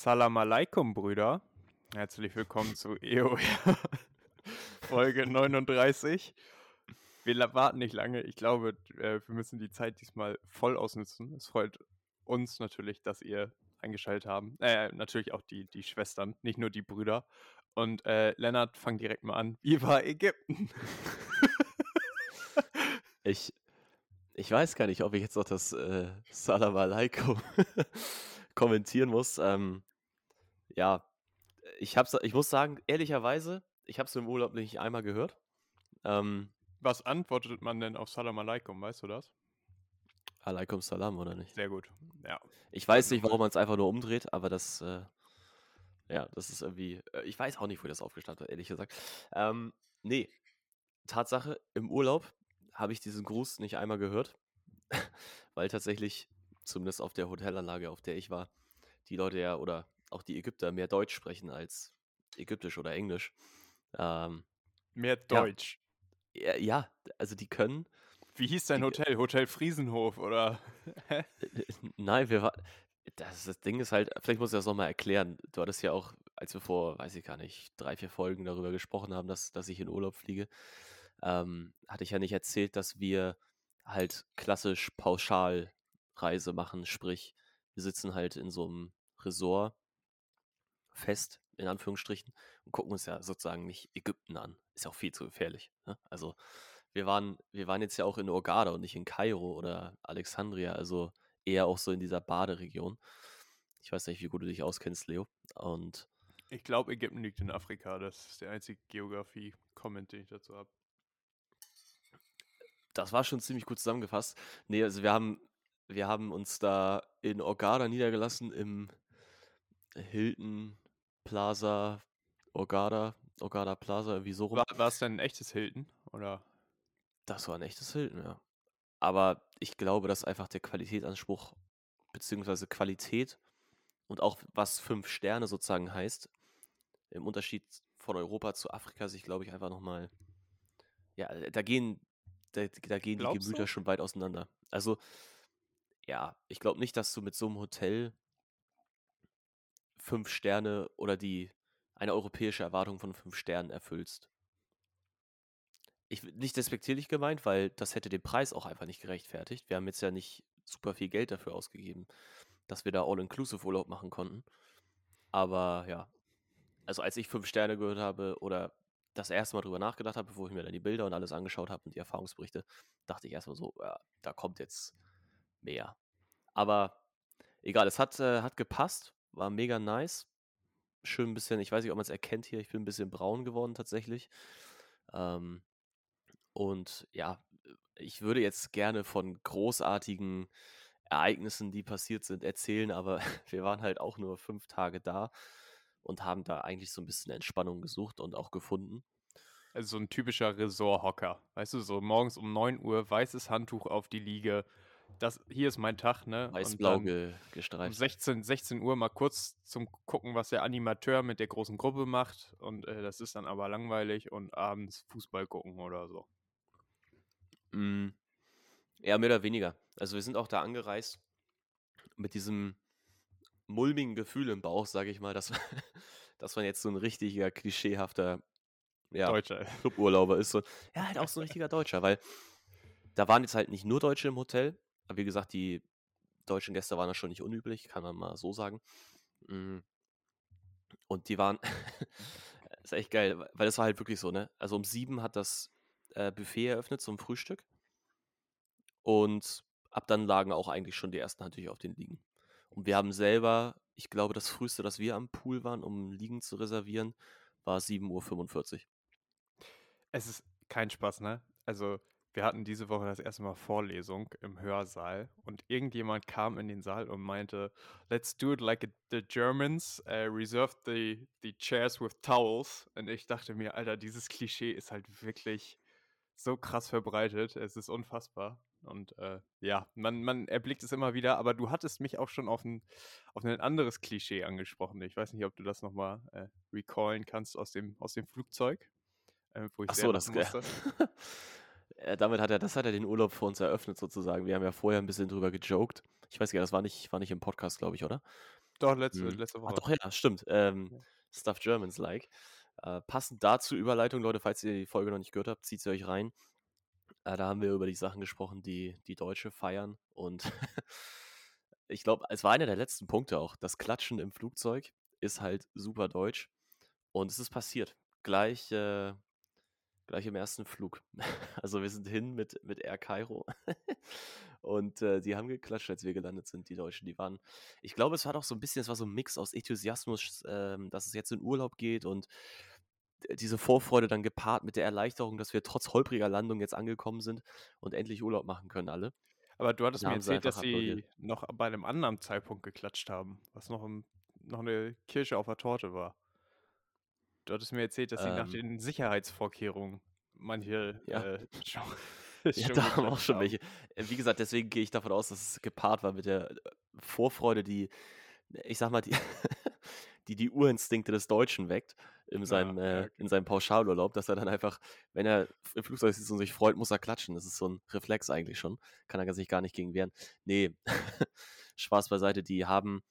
Salam alaikum, Brüder. Herzlich willkommen zu EOR Folge 39. Wir warten nicht lange. Ich glaube, äh, wir müssen die Zeit diesmal voll ausnutzen. Es freut uns natürlich, dass ihr eingeschaltet haben. Äh, natürlich auch die, die Schwestern, nicht nur die Brüder. Und äh, Lennart, fang direkt mal an. Wie war Ägypten? ich, ich weiß gar nicht, ob ich jetzt noch das äh, Salam alaikum kommentieren muss. Ähm, ja, ich, hab's, ich muss sagen, ehrlicherweise, ich habe es im Urlaub nicht einmal gehört. Ähm, Was antwortet man denn auf Salam alaikum, weißt du das? Alaikum Salam, oder nicht? Sehr gut, ja. Ich weiß nicht, warum man es einfach nur umdreht, aber das, äh, ja, das ist irgendwie, äh, ich weiß auch nicht, wo das aufgestanden hat, ehrlich gesagt. Ähm, nee, Tatsache, im Urlaub habe ich diesen Gruß nicht einmal gehört, weil tatsächlich, zumindest auf der Hotelanlage, auf der ich war, die Leute ja oder auch die Ägypter mehr Deutsch sprechen als Ägyptisch oder Englisch. Ähm, mehr Deutsch. Ja, ja, also die können. Wie hieß dein Hotel? Hotel Friesenhof oder? Nein, wir waren. Das, das Ding ist halt, vielleicht muss ich das nochmal erklären. Du hattest ja auch, als wir vor, weiß ich gar nicht, drei, vier Folgen darüber gesprochen haben, dass, dass ich in Urlaub fliege, ähm, hatte ich ja nicht erzählt, dass wir halt klassisch Pauschalreise machen. Sprich, wir sitzen halt in so einem Resort fest, in Anführungsstrichen, und gucken uns ja sozusagen nicht Ägypten an. Ist ja auch viel zu gefährlich. Ne? Also wir waren, wir waren jetzt ja auch in Hurghada und nicht in Kairo oder Alexandria, also eher auch so in dieser Baderegion. Ich weiß nicht, wie gut du dich auskennst, Leo. Und ich glaube, Ägypten liegt in Afrika. Das ist der einzige Geografie-Comment, den ich dazu habe. Das war schon ziemlich gut zusammengefasst. Nee, also wir haben, wir haben uns da in Hurghada niedergelassen im Hilton Plaza, Orgada, Orgada Plaza, irgendwie so rum. War, war es denn ein echtes Hilton? Oder? Das war ein echtes Hilton, ja. Aber ich glaube, dass einfach der Qualitätsanspruch, beziehungsweise Qualität und auch was fünf Sterne sozusagen heißt, im Unterschied von Europa zu Afrika sich, glaube ich, einfach nochmal, ja, da gehen, da, da gehen die Gemüter du? schon weit auseinander. Also, ja, ich glaube nicht, dass du mit so einem Hotel fünf Sterne oder die eine europäische Erwartung von fünf Sternen erfüllst. Ich nicht despektierlich gemeint, weil das hätte den Preis auch einfach nicht gerechtfertigt. Wir haben jetzt ja nicht super viel Geld dafür ausgegeben, dass wir da All-Inclusive Urlaub machen konnten. Aber ja, also als ich fünf Sterne gehört habe oder das erste Mal drüber nachgedacht habe, bevor ich mir dann die Bilder und alles angeschaut habe und die Erfahrungsberichte, dachte ich erstmal so, ja, da kommt jetzt mehr. Aber egal, es hat, äh, hat gepasst. War mega nice. Schön ein bisschen, ich weiß nicht, ob man es erkennt hier, ich bin ein bisschen braun geworden tatsächlich. Ähm, und ja, ich würde jetzt gerne von großartigen Ereignissen, die passiert sind, erzählen, aber wir waren halt auch nur fünf Tage da und haben da eigentlich so ein bisschen Entspannung gesucht und auch gefunden. Also so ein typischer Resort-Hocker. Weißt du, so morgens um 9 Uhr, weißes Handtuch auf die Liege, das, hier ist mein Tag, ne? Weiß-blau ge gestreift. Um 16, 16 Uhr mal kurz zum Gucken, was der Animateur mit der großen Gruppe macht. Und äh, das ist dann aber langweilig und abends Fußball gucken oder so. Mm. Ja, mehr oder weniger. Also wir sind auch da angereist mit diesem mulmigen Gefühl im Bauch, sage ich mal, dass, dass man jetzt so ein richtiger, klischeehafter ja, Deutscher. Cluburlauber ist. So, ja, halt auch so ein richtiger Deutscher, weil da waren jetzt halt nicht nur Deutsche im Hotel, wie gesagt, die deutschen Gäste waren da schon nicht unüblich, kann man mal so sagen. Mm. Und die waren, ist echt geil, weil das war halt wirklich so, ne? Also um sieben hat das äh, Buffet eröffnet zum Frühstück. Und ab dann lagen auch eigentlich schon die ersten natürlich auf den Liegen. Und wir haben selber, ich glaube, das früheste, dass wir am Pool waren, um Liegen zu reservieren, war 7.45 Uhr. Es ist kein Spaß, ne? Also wir hatten diese Woche das erste Mal Vorlesung im Hörsaal und irgendjemand kam in den Saal und meinte, let's do it like the Germans, uh, reserve the, the chairs with towels. Und ich dachte mir, Alter, dieses Klischee ist halt wirklich so krass verbreitet. Es ist unfassbar. Und äh, ja, man, man erblickt es immer wieder, aber du hattest mich auch schon auf ein, auf ein anderes Klischee angesprochen. Ich weiß nicht, ob du das nochmal äh, recallen kannst aus dem, aus dem Flugzeug. Äh, wo ich Ach so, das musste. Äh, damit hat er, das hat er den Urlaub für uns eröffnet sozusagen. Wir haben ja vorher ein bisschen drüber gejoked. Ich weiß gar nicht, das war nicht, war nicht im Podcast, glaube ich, oder? Doch, letzte, Mhm. letzte Woche. doch, ja, stimmt. Ähm, Ja. Stuff Germans like. Äh, passend dazu Überleitung, Leute, falls ihr die Folge noch nicht gehört habt, zieht sie euch rein. Äh, da haben wir über die Sachen gesprochen, die die Deutsche feiern. Und ich glaube, es war einer der letzten Punkte auch. Das Klatschen im Flugzeug ist halt super deutsch. Und es ist passiert. Gleich, äh, gleich im ersten Flug. Also wir sind hin mit, mit Air Cairo. Und äh, die haben geklatscht, als wir gelandet sind, die Deutschen. Die waren, ich glaube, es war doch so ein bisschen, es war so ein Mix aus Enthusiasmus, ähm, dass es jetzt in Urlaub geht und d- diese Vorfreude dann gepaart mit der Erleichterung, dass wir trotz holpriger Landung jetzt angekommen sind und endlich Urlaub machen können alle. Aber du hattest mir erzählt, dass sie noch bei einem anderen Zeitpunkt geklatscht haben, was noch, im, noch eine Kirsche auf der Torte war. Du hattest mir erzählt, dass sie nach Ähm, den Sicherheitsvorkehrungen manche ja. äh, schon, Ja, da haben auch schon haben. welche. Äh, Wie gesagt, deswegen gehe ich davon aus, dass es gepaart war mit der äh, Vorfreude, die, ich sag mal, die, die die Urinstinkte des Deutschen weckt in Na, seinem, ja, äh, okay. in seinem Pauschalurlaub, dass er dann einfach, wenn er im Flugzeug sitzt und sich freut, muss er klatschen. Das ist so ein Reflex eigentlich schon. Kann er sich gar nicht gegen wehren. Nee, Spaß beiseite, die haben,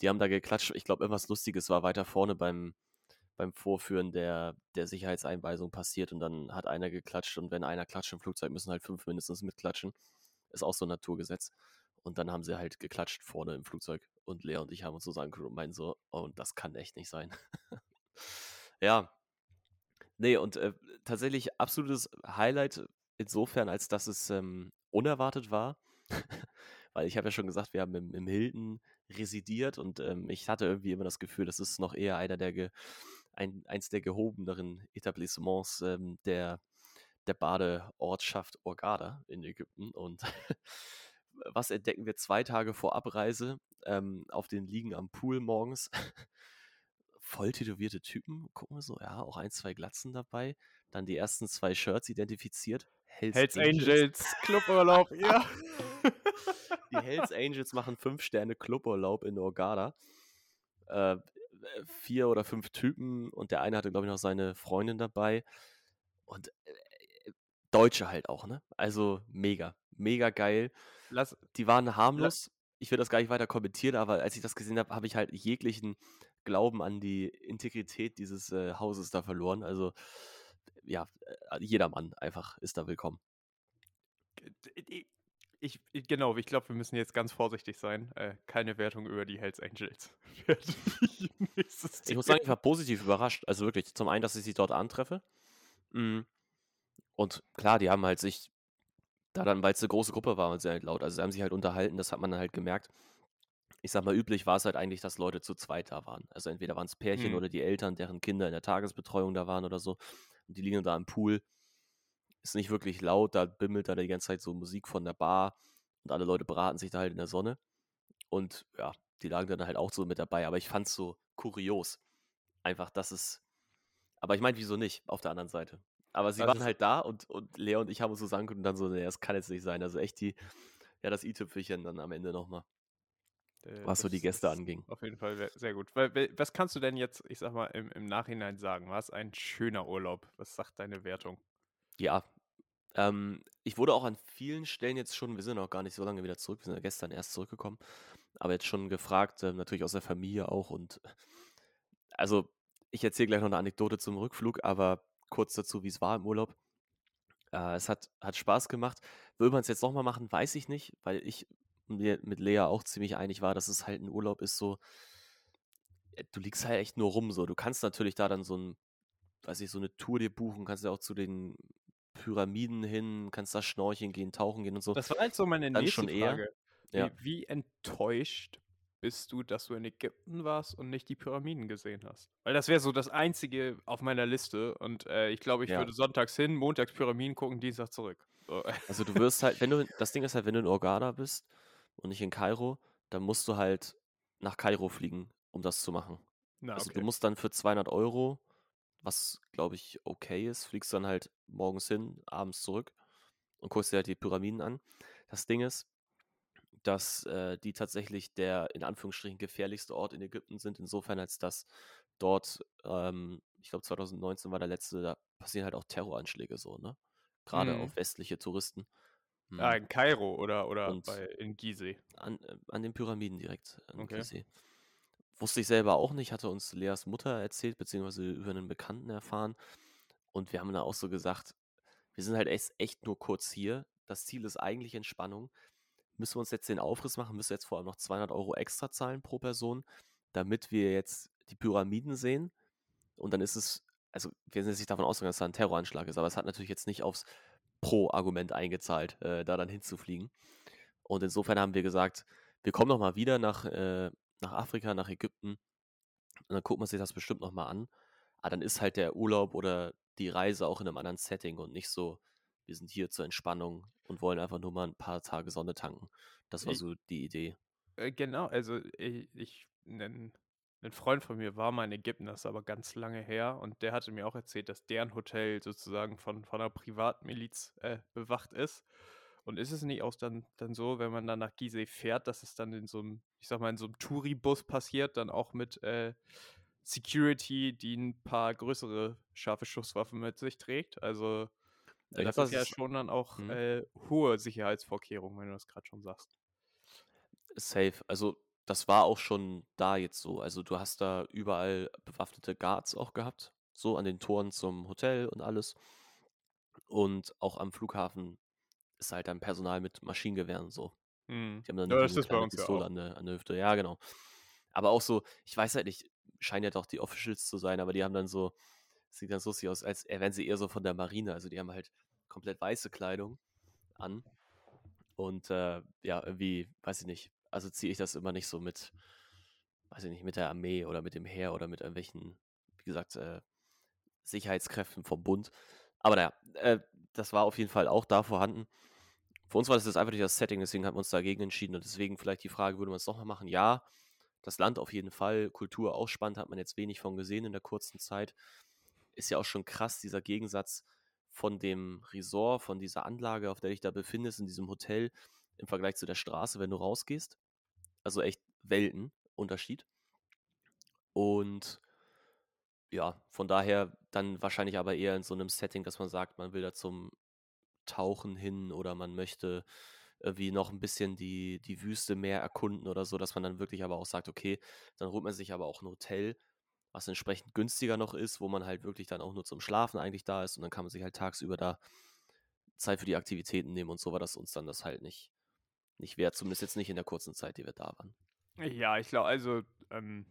die haben da geklatscht. Ich glaube, irgendwas Lustiges war weiter vorne beim, beim Vorführen der, der Sicherheitseinweisung passiert und dann hat einer geklatscht und wenn einer klatscht im Flugzeug, müssen halt fünf mindestens mitklatschen. Ist auch so ein Naturgesetz. Und dann haben sie halt geklatscht vorne im Flugzeug und Lea und ich haben uns so angeguckt und meinen so, oh, das kann echt nicht sein. ja, nee, und äh, tatsächlich absolutes Highlight insofern, als dass es ähm, unerwartet war. Weil ich habe ja schon gesagt, wir haben im, im Hilton residiert und ähm, ich hatte irgendwie immer das Gefühl, das ist noch eher einer der ge, ein, eins der gehobeneren Etablissements ähm, der, der Badeortschaft Hurghada in Ägypten. Und was entdecken wir zwei Tage vor Abreise ähm, auf den Liegen am Pool morgens? Voll tätowierte Typen, gucken wir so, ja, auch ein, zwei Glatzen dabei. Dann die ersten zwei Shirts identifiziert. Hells, Hells Angels. Angels, Cluburlaub, ja. Die Hells Angels machen fünf Sterne Cluburlaub in Hurghada. Äh, vier oder fünf Typen und der eine hatte, glaube ich, noch seine Freundin dabei. Und äh, Deutsche halt auch, ne? Also mega, mega geil. Lass, Die waren harmlos. Ich will das gar nicht weiter kommentieren, aber als ich das gesehen habe, habe ich halt jeglichen Glauben an die Integrität dieses äh, Hauses da verloren. Also ja, äh, jeder Mann einfach ist da willkommen. Ich, genau, ich glaube, wir müssen jetzt ganz vorsichtig sein. Äh, keine Wertung über die Hells Angels. Ich muss sagen, ich war positiv überrascht. Also wirklich, zum einen, dass ich sie dort antreffe. Mm. Und klar, die haben halt sich da dann, weil es eine große Gruppe war und sehr laut, also sie haben sich halt unterhalten, das hat man dann halt gemerkt. Ich sag mal, üblich war es halt eigentlich, dass Leute zu zweit da waren. Also entweder waren es Pärchen Mhm. oder die Eltern, deren Kinder in der Tagesbetreuung da waren oder so. Und die liegen da im Pool. Ist nicht wirklich laut, da bimmelt da die ganze Zeit so Musik von der Bar und alle Leute beraten sich da halt in der Sonne. Und ja, die lagen dann halt auch so mit dabei. Aber ich fand es so kurios. Einfach, dass es. Aber ich meine, wieso nicht auf der anderen Seite? Aber sie Das waren halt da und, und Lea und ich haben uns so angeguckt und dann so, nee, das kann jetzt nicht sein. Also echt die, ja, das i-Tüpfelchen dann am Ende nochmal, Äh, was so die Gäste anging. Auf jeden Fall sehr gut. Was kannst du denn jetzt, ich sag mal, im, im Nachhinein sagen? War es ein schöner Urlaub? Was sagt deine Wertung? Ja. Ähm, ich wurde auch an vielen Stellen jetzt schon, wir sind noch gar nicht so lange wieder zurück, wir sind ja gestern erst zurückgekommen, aber jetzt schon gefragt, ähm, natürlich aus der Familie auch und also ich erzähle gleich noch eine Anekdote zum Rückflug, aber kurz dazu, wie es war im Urlaub. Äh, es hat, hat Spaß gemacht. Will man es jetzt nochmal machen, weiß ich nicht, weil ich mir mit Lea auch ziemlich einig war, dass es halt ein Urlaub ist, so, äh, du liegst halt echt nur rum, so. Du kannst natürlich da dann so ein, weiß ich, so eine Tour dir buchen, kannst ja auch zu den Pyramiden hin, kannst da schnorcheln gehen, tauchen gehen und so. Das war halt so meine Dann nächste. Frage. Wie, Ja. wie enttäuscht bist du, dass du in Ägypten warst und nicht die Pyramiden gesehen hast? Weil das wäre so das Einzige auf meiner Liste und äh, ich glaube, ich Ja. würde sonntags hin, montags Pyramiden gucken, Dienstag zurück. So. Also du wirst halt, wenn du, das Ding ist halt, wenn du in Hurghada bist und nicht in Kairo, dann musst du halt nach Kairo fliegen, um das zu machen. Na, Also okay. du musst dann für 200 Euro, was glaube ich okay ist, fliegst dann halt morgens hin, abends zurück und guckst dir halt die Pyramiden an. Das Ding ist, dass äh, die tatsächlich der in Anführungsstrichen gefährlichste Ort in Ägypten sind, insofern als dass dort, ähm, ich glaube 2019 war der letzte, da passieren halt auch Terroranschläge so, ne? Gerade Mhm. auf westliche Touristen. Ah, Hm. in Kairo oder, oder Und- bei, in Gizeh. An, äh, an den Pyramiden direkt. An Okay. Gizeh. Wusste ich selber auch nicht, hatte uns Leas Mutter erzählt, beziehungsweise über einen Bekannten erfahren. Und wir haben da auch so gesagt, wir sind halt echt, nur kurz hier. Das Ziel ist eigentlich Entspannung. Müssen wir uns jetzt den Aufriss machen, müssen wir jetzt vor allem noch 200 Euro extra zahlen pro Person, damit wir jetzt die Pyramiden sehen. Und dann ist es, also wir sind jetzt nicht davon ausgegangen, dass da ein Terroranschlag ist, aber es hat natürlich jetzt nicht aufs Pro-Argument eingezahlt, äh, da dann hinzufliegen. Und insofern haben wir gesagt, wir kommen nochmal wieder nach, äh, nach Afrika, nach Ägypten. Und dann guckt man sich das bestimmt nochmal an. Aber dann ist halt der Urlaub oder die Reise auch in einem anderen Setting und nicht so, wir sind hier zur Entspannung und wollen einfach nur mal ein paar Tage Sonne tanken. Das war Ich- so die Idee. Äh, genau, also ich, ich ein, ein Freund von mir war mal in Ägypten, das ist aber ganz lange her, und der hatte mir auch erzählt, dass deren Hotel sozusagen von, von einer Privatmiliz äh, bewacht ist. Und ist es nicht auch dann, dann so, wenn man dann nach Gizeh fährt, dass es dann in so einem, ich sag mal, in so einem Touribus passiert, dann auch mit äh, Security, die ein paar größere scharfe Schusswaffen mit sich trägt? Also äh, das das ist ja schon dann auch Mhm. äh, hohe Sicherheitsvorkehrungen, wenn du das gerade schon sagst. Safe. Also, das war auch schon da jetzt so. Also, du hast da überall bewaffnete Guards auch gehabt. So an den Toren zum Hotel und alles. Und auch am Flughafen ist halt dann Personal mit Maschinengewehren so. Mhm. Die haben dann Ja, das ist bei uns ja Pistole auch. an der, an der Hüfte. Ja, genau. Aber auch so, ich weiß halt nicht, scheinen ja doch die Officials zu sein, aber die haben dann so, sieht ganz lustig aus, als wären sie eher so von der Marine. Also die haben halt komplett weiße Kleidung an. Und äh, ja, irgendwie, weiß ich nicht, assoziiere ich das immer nicht so mit, weiß ich nicht, mit der Armee oder mit dem Heer oder mit irgendwelchen, wie gesagt, äh, Sicherheitskräften vom Bund. Aber naja, äh, das war auf jeden Fall auch da vorhanden. Für uns war das jetzt einfach nicht das Setting, deswegen haben wir uns dagegen entschieden. Und deswegen vielleicht die Frage, würde man es nochmal machen? Ja, das Land auf jeden Fall, Kultur auch spannend, hat man jetzt wenig von gesehen in der kurzen Zeit. Ist ja auch schon krass, dieser Gegensatz von dem Resort, von dieser Anlage, auf der dich da befindest, in diesem Hotel, im Vergleich zu der Straße, wenn du rausgehst. Also echt Weltenunterschied. Und ja, von daher dann wahrscheinlich aber eher in so einem Setting, dass man sagt, man will da zum Tauchen hin oder man möchte irgendwie noch ein bisschen die, die Wüste mehr erkunden oder so, dass man dann wirklich aber auch sagt, okay, dann holt man sich aber auch ein Hotel, was entsprechend günstiger noch ist, wo man halt wirklich dann auch nur zum Schlafen eigentlich da ist und dann kann man sich halt tagsüber da Zeit für die Aktivitäten nehmen und so war das uns dann das halt nicht, nicht wert, zumindest jetzt nicht in der kurzen Zeit, die wir da waren. Ja, ich glaube, also ähm,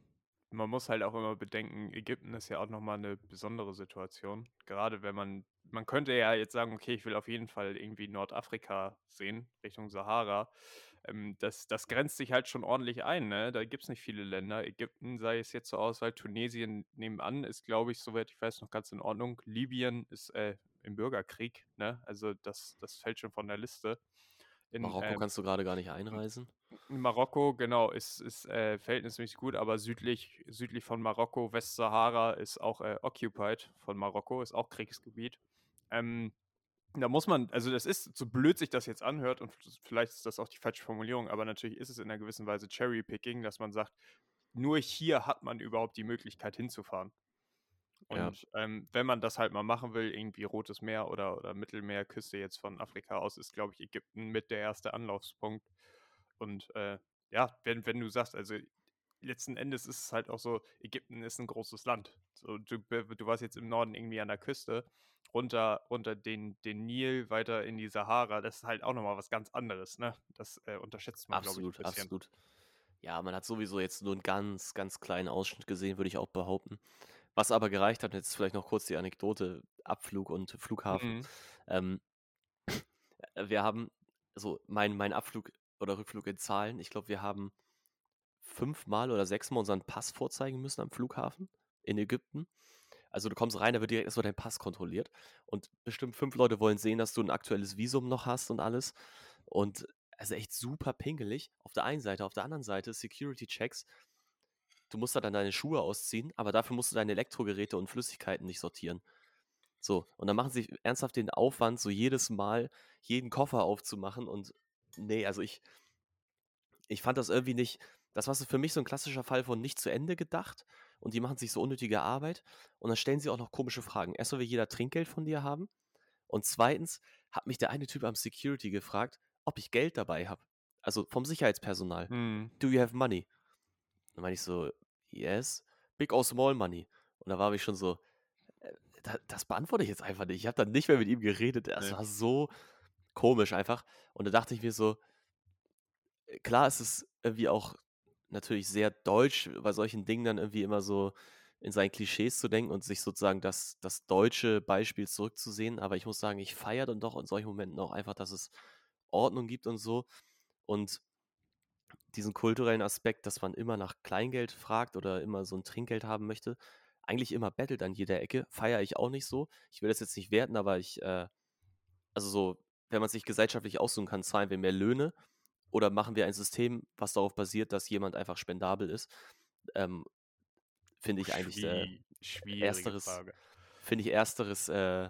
man muss halt auch immer bedenken, Ägypten ist ja auch nochmal eine besondere Situation. Gerade wenn man, man könnte ja jetzt sagen, okay, ich will auf jeden Fall irgendwie Nordafrika sehen, Richtung Sahara. Ähm, das, das grenzt sich halt schon ordentlich ein, ne? Da gibt es nicht viele Länder. Ägypten sei es jetzt zur Auswahl, Tunesien nebenan ist, glaube ich, soweit ich weiß, noch ganz in Ordnung. Libyen ist äh, im Bürgerkrieg, ne? Also das, das fällt schon von der Liste. In, Marokko ähm, kannst du gerade gar nicht einreisen. Marokko, genau, ist, ist äh, verhältnismäßig gut, aber südlich, südlich von Marokko, Westsahara ist auch äh, occupied von Marokko, ist auch Kriegsgebiet. Ähm, da muss man, also das ist, so blöd sich das jetzt anhört, und vielleicht ist das auch die falsche Formulierung, aber natürlich ist es in einer gewissen Weise Cherry-Picking, dass man sagt, nur hier hat man überhaupt die Möglichkeit hinzufahren. Ja. Und ähm, wenn man das halt mal machen will, irgendwie Rotes Meer oder, oder Mittelmeerküste jetzt von Afrika aus, ist, glaube ich, Ägypten mit der erste Anlaufspunkt. Und äh, ja, wenn, wenn du sagst, also letzten Endes ist es halt auch so, Ägypten ist ein großes Land. So, du, du warst jetzt im Norden irgendwie an der Küste, runter, runter den, den Nil, weiter in die Sahara, das ist halt auch nochmal was ganz anderes, ne? Das äh, unterschätzt man, glaube ich, ein bisschen. absolut. Ja, man hat sowieso jetzt nur einen ganz, ganz kleinen Ausschnitt gesehen, würde ich auch behaupten. Was aber gereicht hat, jetzt vielleicht noch kurz die Anekdote, Abflug und Flughafen. Mhm. Ähm, äh, wir haben, also mein, mein Abflug oder Rückflug in Zahlen, ich glaube, wir haben fünfmal oder sechsmal unseren Pass vorzeigen müssen am Flughafen in Ägypten. Also du kommst rein, da wird direkt erstmal dein Pass kontrolliert. Und bestimmt fünf Leute wollen sehen, dass du ein aktuelles Visum noch hast und alles. Und also echt super pingelig. Auf der einen Seite, auf der anderen Seite Security-Checks. Du musst da dann deine Schuhe ausziehen, aber dafür musst du deine Elektrogeräte und Flüssigkeiten nicht sortieren. So, und dann machen sie ernsthaft den Aufwand, so jedes Mal jeden Koffer aufzumachen. Und nee, also ich, ich fand das irgendwie nicht. Das war so für mich so ein klassischer Fall von nicht zu Ende gedacht. Und die machen sich so unnötige Arbeit. Und dann stellen sie auch noch komische Fragen. Erstmal will jeder Trinkgeld von dir haben. Und zweitens hat mich der eine Typ am Security gefragt, ob ich Geld dabei habe. Also vom Sicherheitspersonal. Mhm. Do you have money? Dann meine ich so, yes, big or small money. Und da war ich schon so, äh, da, das beantworte ich jetzt einfach nicht. Ich habe dann nicht mehr mit ihm geredet. Das Nee. war so komisch einfach. Und da dachte ich mir so, äh, klar ist es irgendwie auch natürlich sehr deutsch, bei solchen Dingen dann irgendwie immer so in seinen Klischees zu denken und sich sozusagen das, das deutsche Beispiel zurückzusehen. Aber ich muss sagen, ich feiere dann doch in solchen Momenten auch einfach, dass es Ordnung gibt und so. Und diesen kulturellen Aspekt, dass man immer nach Kleingeld fragt oder immer so ein Trinkgeld haben möchte, eigentlich immer bettelt an jeder Ecke, feiere ich auch nicht so. Ich will das jetzt nicht werten, aber ich, äh, also so, wenn man sich gesellschaftlich aussuchen kann, zahlen wir mehr Löhne oder machen wir ein System, was darauf basiert, dass jemand einfach spendabel ist, ähm, finde ich eigentlich äh, ersteres, finde ich ersteres äh,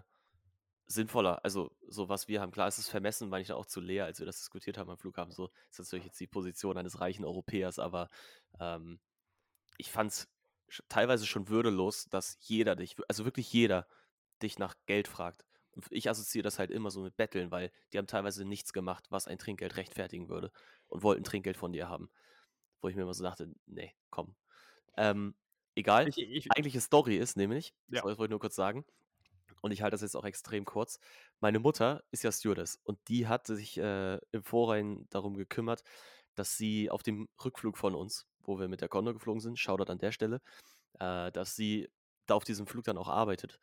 sinnvoller. Also so was wir haben, klar, es ist vermessen, meine ich da auch zu leer, als wir das diskutiert haben am Flughafen. So ist natürlich jetzt die Position eines reichen Europäers, aber ähm, ich fand es teilweise schon würdelos, dass jeder dich, also wirklich jeder, dich nach Geld fragt. Ich assoziiere das halt immer so mit Betteln, weil die haben teilweise nichts gemacht, was ein Trinkgeld rechtfertigen würde und wollten Trinkgeld von dir haben. Wo ich mir immer so dachte, nee, komm. Ähm, egal. Ich, ich, Eigentliche Story ist nämlich, Ja. das wollte ich nur kurz sagen, und ich halte das jetzt auch extrem kurz. Meine Mutter ist ja Stewardess und die hat sich äh, im Vorhinein darum gekümmert, dass sie auf dem Rückflug von uns, wo wir mit der Condor geflogen sind, Shoutout an der Stelle, äh, dass sie da auf diesem Flug dann auch arbeitet.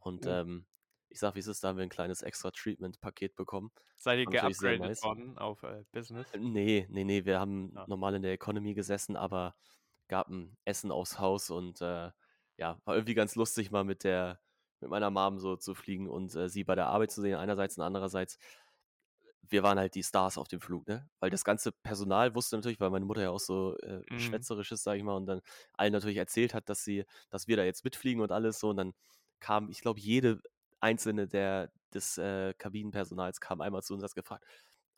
Und Oh. ähm, ich sag, wie es ist, da haben wir ein kleines Extra-Treatment-Paket bekommen. seid ihr geupgradet nice. worden auf äh, Business? Nee, nee, nee, wir haben Ah. normal in der Economy gesessen, aber gab ein Essen aufs Haus und äh, ja, war irgendwie ganz lustig, mal mit der, mit meiner Mom so zu fliegen und äh, sie bei der Arbeit zu sehen, einerseits und andererseits, wir waren halt die Stars auf dem Flug, ne? Weil das ganze Personal wusste natürlich, weil meine Mutter ja auch so äh, Mhm. schwätzerisch ist, sag ich mal, und dann allen natürlich erzählt hat, dass sie, dass wir da jetzt mitfliegen und alles so. Und dann kam, ich glaube, jede einzelne der, des äh, Kabinenpersonals kam einmal zu uns und hat gefragt,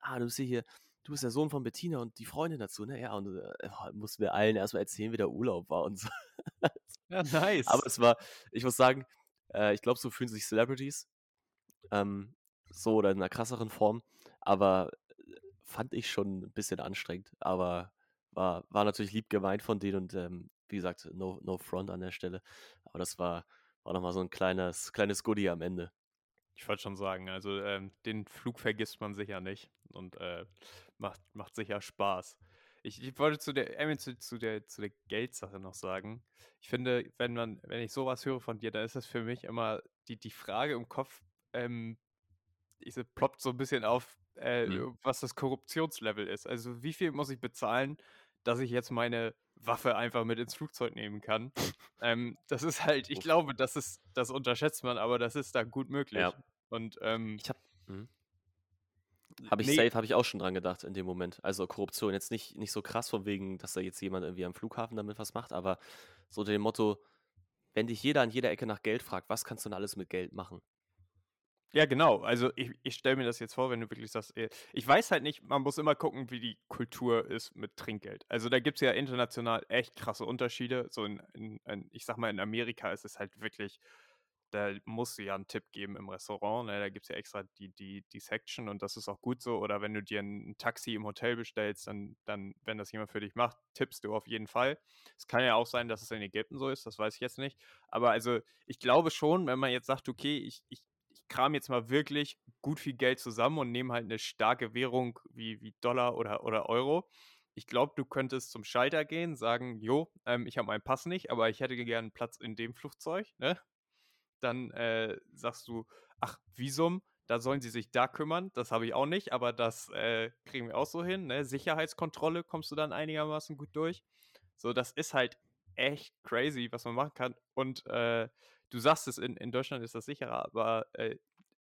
ah, du bist hier, du bist der Sohn von Bettina und die Freundin dazu, ne? Ja, und äh, mussten wir allen erstmal erzählen, wie der Urlaub war und so. Ja, nice. Aber es war, ich muss sagen, äh, ich glaube, so fühlen sich Celebrities. Ähm, so oder in einer krasseren Form. Aber äh, fand ich schon ein bisschen anstrengend. Aber war, war natürlich lieb gemeint von denen und ähm, wie gesagt, no, no front an der Stelle. Aber das war, war nochmal so ein kleines, kleines Goodie am Ende. Ich wollte schon sagen, also ähm, den Flug vergisst man sicher nicht und äh, macht, macht sicher Spaß. Ich, ich wollte zu der, äh, zu, zu, der, zu der Geldsache noch sagen. Ich finde, wenn man, wenn ich sowas höre von dir, dann ist das für mich immer die, die Frage im Kopf, ähm, diese ploppt so ein bisschen auf, äh, Mhm. was das Korruptionslevel ist. Also wie viel muss ich bezahlen, dass ich jetzt meine Waffe einfach mit ins Flugzeug nehmen kann? ähm, das ist halt, ich glaube, das ist, das unterschätzt man, aber das ist da gut möglich. Ja. Und ähm, Ich habe Habe ich nee, safe, habe ich auch schon dran gedacht in dem Moment. Also Korruption jetzt nicht, nicht so krass von wegen, dass da jetzt jemand irgendwie am Flughafen damit was macht, aber so unter dem Motto, wenn dich jeder an jeder Ecke nach Geld fragt, was kannst du denn alles mit Geld machen? Ja, genau. Also ich, ich stelle mir das jetzt vor, wenn du wirklich sagst, ich weiß halt nicht, man muss immer gucken, wie die Kultur ist mit Trinkgeld. Also da gibt es ja international echt krasse Unterschiede. So in, in, in, ich sag mal, in Amerika ist es halt wirklich, da musst du ja einen Tipp geben im Restaurant. Ne? Da gibt es ja extra die, die, die Section und das ist auch gut so. Oder wenn du dir ein, Taxi im Hotel bestellst, dann, dann, wenn das jemand für dich macht, tippst du auf jeden Fall. Es kann ja auch sein, dass es in Ägypten so ist, das weiß ich jetzt nicht. Aber also ich glaube schon, wenn man jetzt sagt, okay, ich, ich ich kram jetzt mal wirklich gut viel Geld zusammen und nehme halt eine starke Währung wie, wie Dollar oder, oder Euro. Ich glaube, du könntest zum Schalter gehen, sagen, jo, ähm, ich habe meinen Pass nicht, aber ich hätte gerne einen Platz in dem Flugzeug. Ne? Dann äh, sagst du, ach, Visum, da sollen sie sich da kümmern. Das habe ich auch nicht, aber das äh, kriegen wir auch so hin. Ne? Sicherheitskontrolle kommst du dann einigermaßen gut durch. So, das ist halt echt crazy, was man machen kann. Und äh, du sagst es, in, in Deutschland ist das sicherer, aber äh,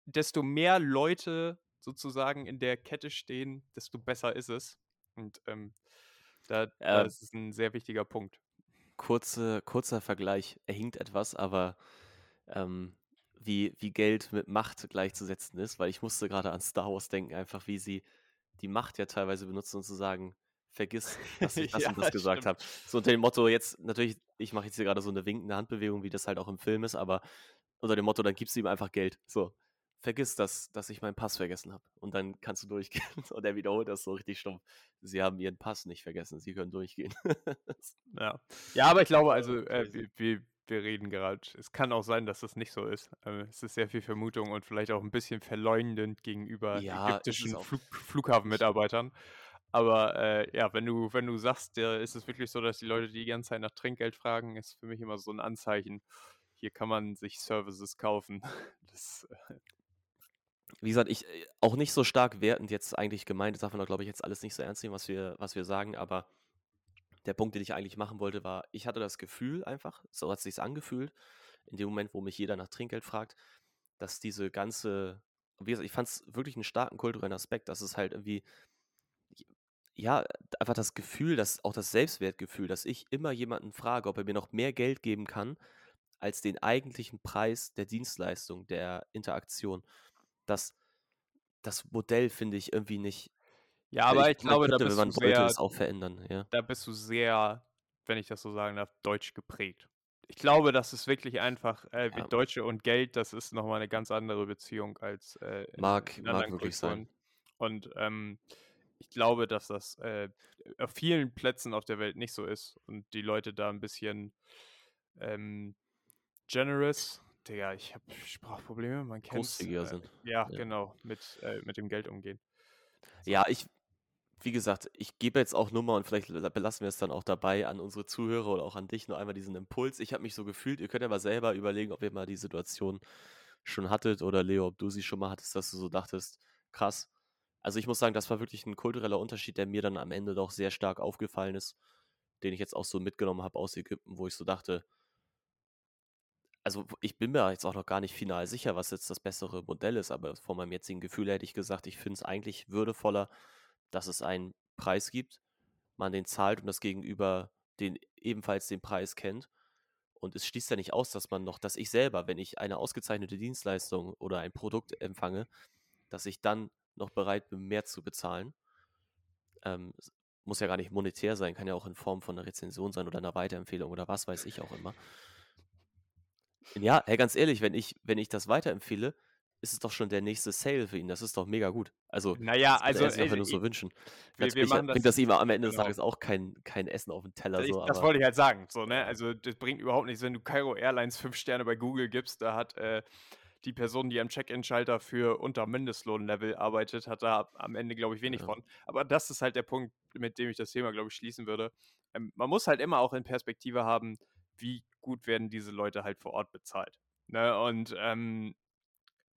desto mehr Leute sozusagen in der Kette stehen, desto besser ist es. Und ähm, da, da Ähm, ist es ein sehr wichtiger Punkt. kurze, kurzer Vergleich, er hinkt etwas, aber ähm, wie, wie Geld mit Macht gleichzusetzen ist, weil ich musste gerade an Star Wars denken, einfach wie sie die Macht ja teilweise benutzen, um zu sagen, vergiss, dass ich das ja, und das gesagt habe. So unter dem Motto, jetzt natürlich, ich mache jetzt hier gerade so eine winkende Handbewegung, wie das halt auch im Film ist, aber unter dem Motto, dann gibst du ihm einfach Geld. So, vergiss, dass, dass ich meinen Pass vergessen habe. Und dann kannst du durchgehen. Und er wiederholt das so richtig stumpf. Sie haben ihren Pass nicht vergessen, sie können durchgehen. ja. ja, aber ich glaube, also äh, wir, wir, reden gerade. Es kann auch sein, dass das nicht so ist. Äh, es ist sehr viel Vermutung und vielleicht auch ein bisschen verleumdend gegenüber Ja, ägyptischen. Flug, Flughafenmitarbeitern. Aber äh, ja, wenn du, wenn du sagst, ja, ist es wirklich so, dass die Leute die ganze Zeit nach Trinkgeld fragen, ist für mich immer so ein Anzeichen. Hier kann man sich Services kaufen. Das, äh, Wie gesagt, ich äh, auch nicht so stark wertend jetzt eigentlich gemeint, das darf man doch, glaube ich, jetzt alles nicht so ernst nehmen, was wir, was wir sagen, aber der Punkt, den ich eigentlich machen wollte, war, ich hatte das Gefühl einfach, so hat es sich angefühlt, in dem Moment, wo mich jeder nach Trinkgeld fragt, dass diese ganze, wie gesagt, ich fand es wirklich einen starken kulturellen Aspekt, dass es halt irgendwie, ja, einfach das Gefühl, dass auch das Selbstwertgefühl, dass ich immer jemanden frage, ob er mir noch mehr Geld geben kann, als den eigentlichen Preis der Dienstleistung, der Interaktion. Das, das Modell finde ich irgendwie nicht. Ja, aber ich, man glaube, da könnte, bist wenn du man wollte, sehr, es auch verändern, ja. da bist du sehr, wenn ich das so sagen darf, deutsch geprägt. Ich glaube, das ist wirklich einfach, äh, Ja. Deutsche und Geld, das ist nochmal eine ganz andere Beziehung als äh, in, Mag- in mag wirklich Kulturen. sein. Und ähm, ich glaube, dass das äh, auf vielen Plätzen auf der Welt nicht so ist und die Leute da ein bisschen ähm, generous, Digga, ich habe Sprachprobleme, man kennt Großzügiger sind. Ja, Ja. genau, mit, äh, mit dem Geld umgehen. Ja, ich, wie gesagt, ich gebe jetzt auch nur mal und vielleicht la- belassen wir es dann auch dabei an unsere Zuhörer oder auch an dich nur einmal diesen Impuls. Ich habe mich so gefühlt, ihr könnt ja mal selber überlegen, ob ihr mal die Situation schon hattet oder Leo, ob du sie schon mal hattest, dass du so dachtest, krass. Also ich muss sagen, das war wirklich ein kultureller Unterschied, der mir dann am Ende doch sehr stark aufgefallen ist, den ich jetzt auch so mitgenommen habe aus Ägypten, wo ich so dachte, also ich bin mir jetzt auch noch gar nicht final sicher, was jetzt das bessere Modell ist, aber von meinem jetzigen Gefühl hätte ich gesagt, ich finde es eigentlich würdevoller, dass es einen Preis gibt, man den zahlt und das Gegenüber den ebenfalls den Preis kennt. Und es schließt ja nicht aus, dass man noch, dass ich selber, wenn ich eine ausgezeichnete Dienstleistung oder ein Produkt empfange, dass ich dann noch bereit bin, mehr zu bezahlen. Ähm, muss ja gar nicht monetär sein, kann ja auch in Form von einer Rezension sein oder einer Weiterempfehlung oder was weiß ich auch immer. Ja, hey, ganz ehrlich, wenn ich, wenn ich das weiterempfehle, ist es doch schon der nächste Sale für ihn. Das ist doch mega gut. Also, Naja, das also er sich einfach äh, nur so wünschen. wir, wir machen bringt das das ihm am Ende des genau. Tages auch kein, kein Essen auf den Teller. Ich, So, das wollte ich halt sagen. So, ne? Also das bringt überhaupt nichts, wenn du Cairo Airlines fünf Sterne bei Google gibst. Da hat äh, die Person, die am Check-in-Schalter für unter Mindestlohnlevel arbeitet, hat da am Ende, glaube ich, wenig Ja. von. Aber das ist halt der Punkt, mit dem ich das Thema, glaube ich, schließen würde. Ähm, man muss halt immer auch in Perspektive haben, wie gut werden diese Leute halt vor Ort bezahlt. Ne? Und ähm,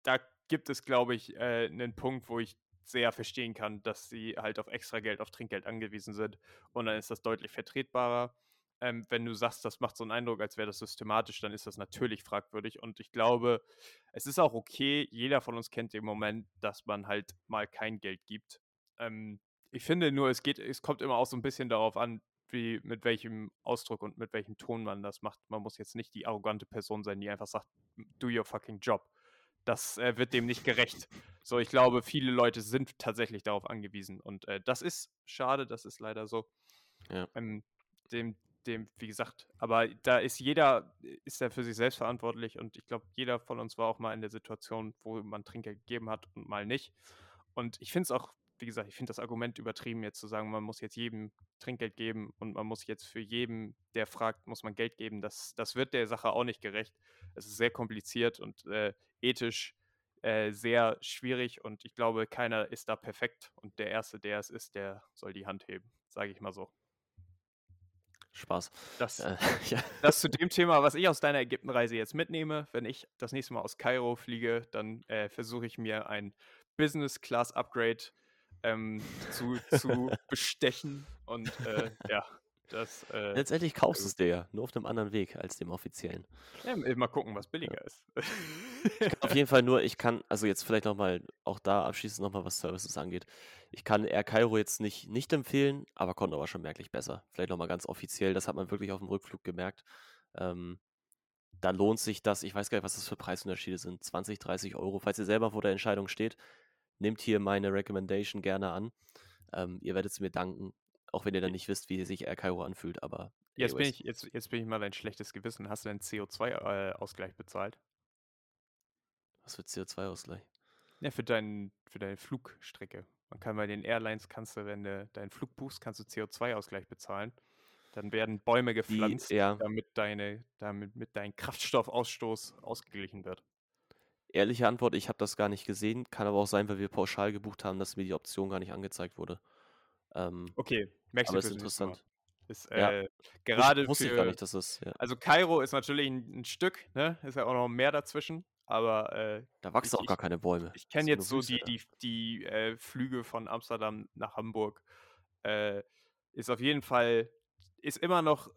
da gibt es, glaube ich, äh, einen Punkt, wo ich sehr verstehen kann, dass sie halt auf extra Geld, auf Trinkgeld angewiesen sind. Und dann ist das deutlich vertretbarer. Ähm, wenn du sagst, das macht so einen Eindruck, als wäre das systematisch, dann ist das natürlich fragwürdig. Und ich glaube, es ist auch okay, jeder von uns kennt den Moment, dass man halt mal kein Geld gibt. Ähm, ich finde nur, es geht, es kommt immer auch so ein bisschen darauf an, wie, mit welchem Ausdruck und mit welchem Ton man das macht. Man muss jetzt nicht die arrogante Person sein, die einfach sagt, do your fucking job. Das äh, wird dem nicht gerecht. So, ich glaube, viele Leute sind tatsächlich darauf angewiesen. Und äh, das ist schade, das ist leider so. Ja. Ähm, dem, dem, wie gesagt, aber da ist jeder, ist ja für sich selbst verantwortlich und ich glaube, jeder von uns war auch mal in der Situation, wo man Trinkgeld gegeben hat und mal nicht. Und ich finde es auch, wie gesagt, ich finde das Argument übertrieben, jetzt zu sagen, man muss jetzt jedem Trinkgeld geben und man muss jetzt für jeden, der fragt, muss man Geld geben. Das, das wird der Sache auch nicht gerecht. Es ist sehr kompliziert und äh, ethisch äh, sehr schwierig und ich glaube, keiner ist da perfekt und der Erste, der es ist, der soll die Hand heben, sage ich mal so. Spaß. Das, Äh, ja. das zu dem Thema, was ich aus deiner Ägyptenreise jetzt mitnehme. Wenn ich das nächste Mal aus Kairo fliege, dann äh, versuche ich mir ein Business Class Upgrade ähm, zu, zu bestechen. Und äh, ja, das. Äh, Letztendlich kaufst du es dir ja, nur auf einem anderen Weg als dem offiziellen. ja, mal gucken, was billiger ist. Ich kann auf jeden Fall nur, ich kann, also jetzt vielleicht nochmal, auch da abschließend nochmal, was Services angeht. Ich kann Air Cairo jetzt nicht, nicht empfehlen, aber konnte aber schon merklich besser. Vielleicht nochmal ganz offiziell, das hat man wirklich auf dem Rückflug gemerkt. Ähm, da lohnt sich das, ich weiß gar nicht, was das für Preisunterschiede sind, 20, 30 Euro. Falls ihr selber vor der Entscheidung steht, nehmt hier meine Recommendation gerne an. Ähm, ihr werdet es mir danken, auch wenn ihr dann nicht wisst, wie sich Air Cairo anfühlt, aber Jetzt bin, ich, jetzt, jetzt bin ich mal dein schlechtes Gewissen. Hast du deinen CO2-Ausgleich bezahlt? Was für CO2-Ausgleich? Ja, für, dein, für deine Flugstrecke. Man kann bei den Airlines, kannst du, wenn du deinen Flug buchst, kannst du CO2-Ausgleich bezahlen. Dann werden Bäume gepflanzt, Die, ja, damit, deine, damit mit dein Kraftstoffausstoß ausgeglichen wird. Ehrliche Antwort, ich habe das gar nicht gesehen. Kann aber auch sein, weil wir pauschal gebucht haben, dass mir die Option gar nicht angezeigt wurde. Ähm, Okay, Mexiko ist interessant. Ist Ja, äh, wus gerade wusste ich gar für, nicht, dass das, ja. also Kairo ist natürlich ein, ein Stück, ne? Ist ja auch noch mehr dazwischen, aber äh, Da wachsen ich, auch ich, gar keine Bäume. ich Das kenne jetzt so Wüste die, die, die äh, Flüge von Amsterdam nach Hamburg. Äh, ist auf jeden Fall, ist immer noch,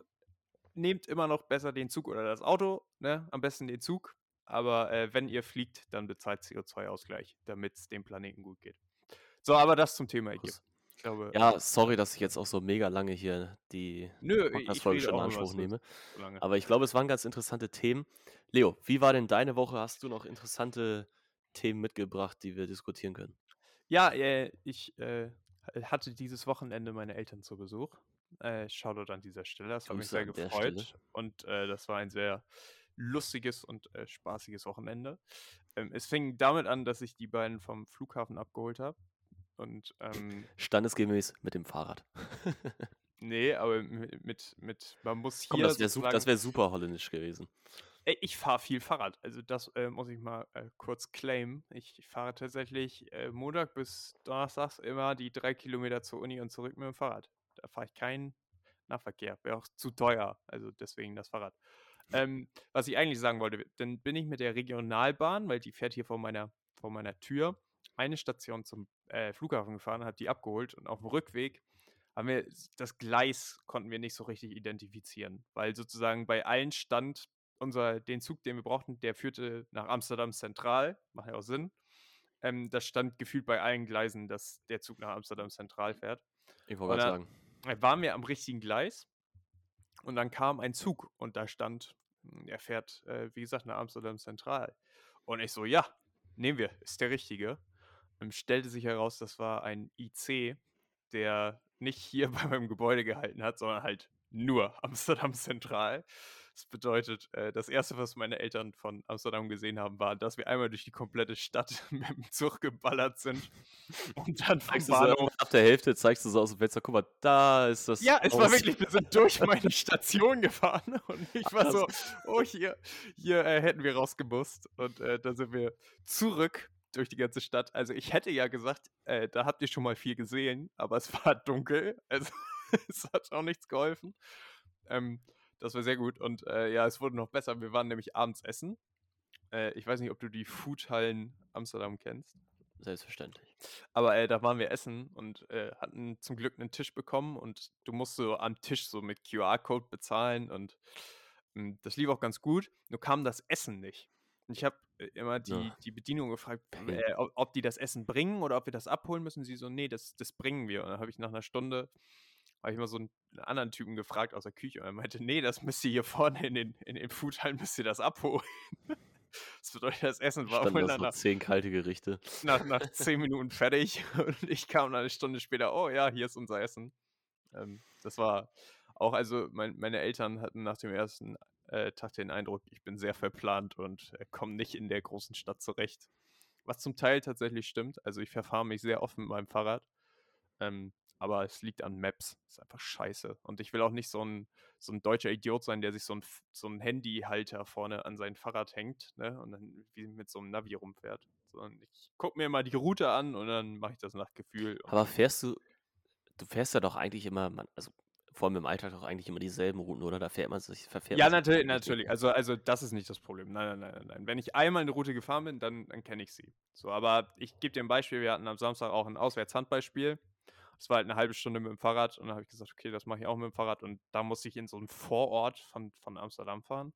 nehmt immer noch besser den Zug oder das Auto, ne? Am besten den Zug. Aber äh, wenn ihr fliegt, dann bezahlt CO2-Ausgleich, damit es dem Planeten gut geht. So, aber das zum Thema Ägypten. Ich glaube, Ja, sorry, dass ich jetzt auch so mega lange hier die Podcast-Folge schon in Anspruch nehme. so. Aber ich glaube, es waren ganz interessante Themen. Leo, wie war denn deine Woche? Hast du noch interessante Themen mitgebracht, die wir diskutieren können? Ja, äh, ich äh, hatte dieses Wochenende meine Eltern zu Besuch. Äh, Shoutout an dieser Stelle. Das hat mich Grüße sehr gefreut. Und äh, das war ein sehr lustiges und äh, spaßiges Wochenende. Ähm, es fing damit an, dass ich die beiden vom Flughafen abgeholt habe. Und ähm, Standesgemäß mit dem Fahrrad. nee, aber mit, mit, mit man muss Komm, hier das wäre su sozusagen. wär super holländisch gewesen. Ich fahre viel Fahrrad, also das äh, muss ich mal äh, kurz claimen. Ich fahre tatsächlich äh, Montag bis Donnerstags immer die drei Kilometer zur Uni und zurück mit dem Fahrrad. Da fahre ich keinen Nahverkehr, wäre auch zu teuer, also deswegen das Fahrrad. Ähm, was ich eigentlich sagen wollte, dann bin ich mit der Regionalbahn, weil die fährt hier vor meiner, vor meiner Tür, eine Station zum äh, Flughafen gefahren, hat die abgeholt und auf dem Rückweg haben wir das Gleis konnten wir nicht so richtig identifizieren, weil sozusagen bei allen stand unser, den Zug, den wir brauchten, der führte nach Amsterdam Zentral, macht ja auch Sinn. Ähm, das stand gefühlt bei allen Gleisen, dass der Zug nach Amsterdam Zentral fährt. Ich wollte gerade sagen. waren wir am richtigen Gleis und dann kam ein Zug und da stand, er fährt, äh, wie gesagt, nach Amsterdam Zentral. Und ich so, ja, nehmen wir, ist der richtige. Und stellte sich heraus, das war ein IC, der nicht hier bei meinem Gebäude gehalten hat, sondern halt nur Amsterdam Zentral. Das bedeutet, äh, das erste, was meine Eltern von Amsterdam gesehen haben, war, dass wir einmal durch die komplette Stadt mit dem Zug geballert sind und dann vom Zeigst du so Bahnhof ab der Hälfte, zeigst du so aus dem Fenster, guck mal, da ist das ja, es war Haus. wirklich, wir sind durch meine Station gefahren und ich war so, oh, hier, hier äh, hätten wir rausgemusst. Und äh, dann sind wir zurück durch die ganze Stadt. Also ich hätte ja gesagt, äh, da habt ihr schon mal viel gesehen, aber es war dunkel. Also es hat auch nichts geholfen. Ähm, das war sehr gut. Und äh, ja, es wurde noch besser. Wir waren nämlich abends essen. Äh, ich weiß nicht, ob du die Foodhallen Amsterdam kennst. Selbstverständlich. Aber äh, da waren wir essen und äh, hatten zum Glück einen Tisch bekommen und du musst so am Tisch so mit QR-Code bezahlen und ähm, das lief auch ganz gut. Nur kam das Essen nicht. Und ich habe äh, immer die, Ja. die Bedienung gefragt, äh, ob, ob die das Essen bringen oder ob wir das abholen müssen. Sie so, nee, das, das bringen wir. Und dann habe ich nach einer Stunde, habe ich mal so einen, einen anderen Typen gefragt aus der Küche und er meinte, nee, das müsst ihr hier vorne in den, in den Foodhallen, müsst ihr das abholen. Das bedeutet, das Essen war Standen wohl da nach, zehn kalte Gerichte. nach, nach zehn Minuten fertig und ich kam dann eine Stunde später, oh ja, hier ist unser Essen. Ähm, das war auch, also mein, meine Eltern hatten nach dem ersten äh, Tag den Eindruck, ich bin sehr verplant und äh, komme nicht in der großen Stadt zurecht. Was zum Teil tatsächlich stimmt. Also ich verfahre mich sehr oft mit meinem Fahrrad. Ähm, aber es liegt an Maps. ist einfach scheiße. Und ich will auch nicht so ein, so ein deutscher Idiot sein, der sich so ein, so ein Handyhalter vorne an sein Fahrrad hängt ne? und dann wie mit so einem Navi rumfährt. Sondern ich gucke mir mal die Route an und dann mache ich das nach Gefühl. Aber fährst du, du fährst ja doch eigentlich immer, also vor allem im Alltag doch eigentlich immer dieselben Routen, oder? Da fährt man sich, verfährt ja, natürlich, natürlich. Also, also das ist nicht das Problem. Nein, nein, nein, nein, nein. Wenn ich einmal eine Route gefahren bin, dann, dann kenne ich sie. So, aber ich gebe dir ein Beispiel. Wir hatten am Samstag auch ein Auswärtshandbeispiel. Es war halt eine halbe Stunde mit dem Fahrrad und dann habe ich gesagt, okay, das mache ich auch mit dem Fahrrad und da musste ich in so einen Vorort von, von Amsterdam fahren.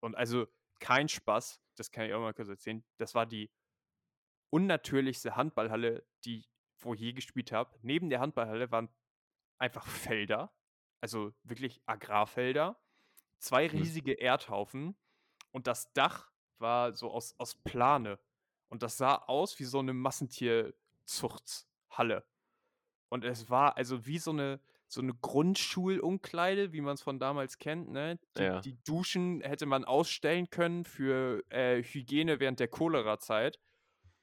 Und also kein Spaß, das kann ich auch mal kurz erzählen. Das war die unnatürlichste Handballhalle, die ich wo je gespielt habe. Neben der Handballhalle waren einfach Felder, also wirklich Agrarfelder, zwei Mhm. riesige Erdhaufen und das Dach war so aus, aus Plane. Und das sah aus wie so eine Massentierzuchthalle. Und es war also wie so eine, so eine Grundschulumkleide, wie man es von damals kennt. Ne? Die, Ja. die Duschen hätte man ausstellen können für äh, Hygiene während der Cholera-Zeit.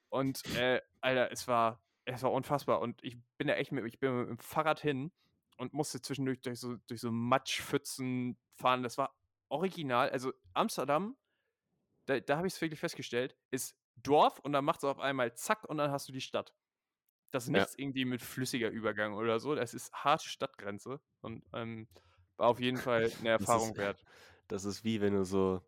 Und äh, Alter, es war, es war unfassbar. Und ich bin da echt mit, ich bin mit dem Fahrrad hin und musste zwischendurch durch so, durch so Matschpfützen fahren. Das war original. Also Amsterdam, da, da habe ich es wirklich festgestellt, ist Dorf und dann macht es auf einmal zack und dann hast du die Stadt. Das ist Ja. nichts irgendwie mit flüssiger Übergang oder so. Das ist harte Stadtgrenze und ähm, war auf jeden Fall eine Erfahrung ist- wert. Das ist wie wenn du so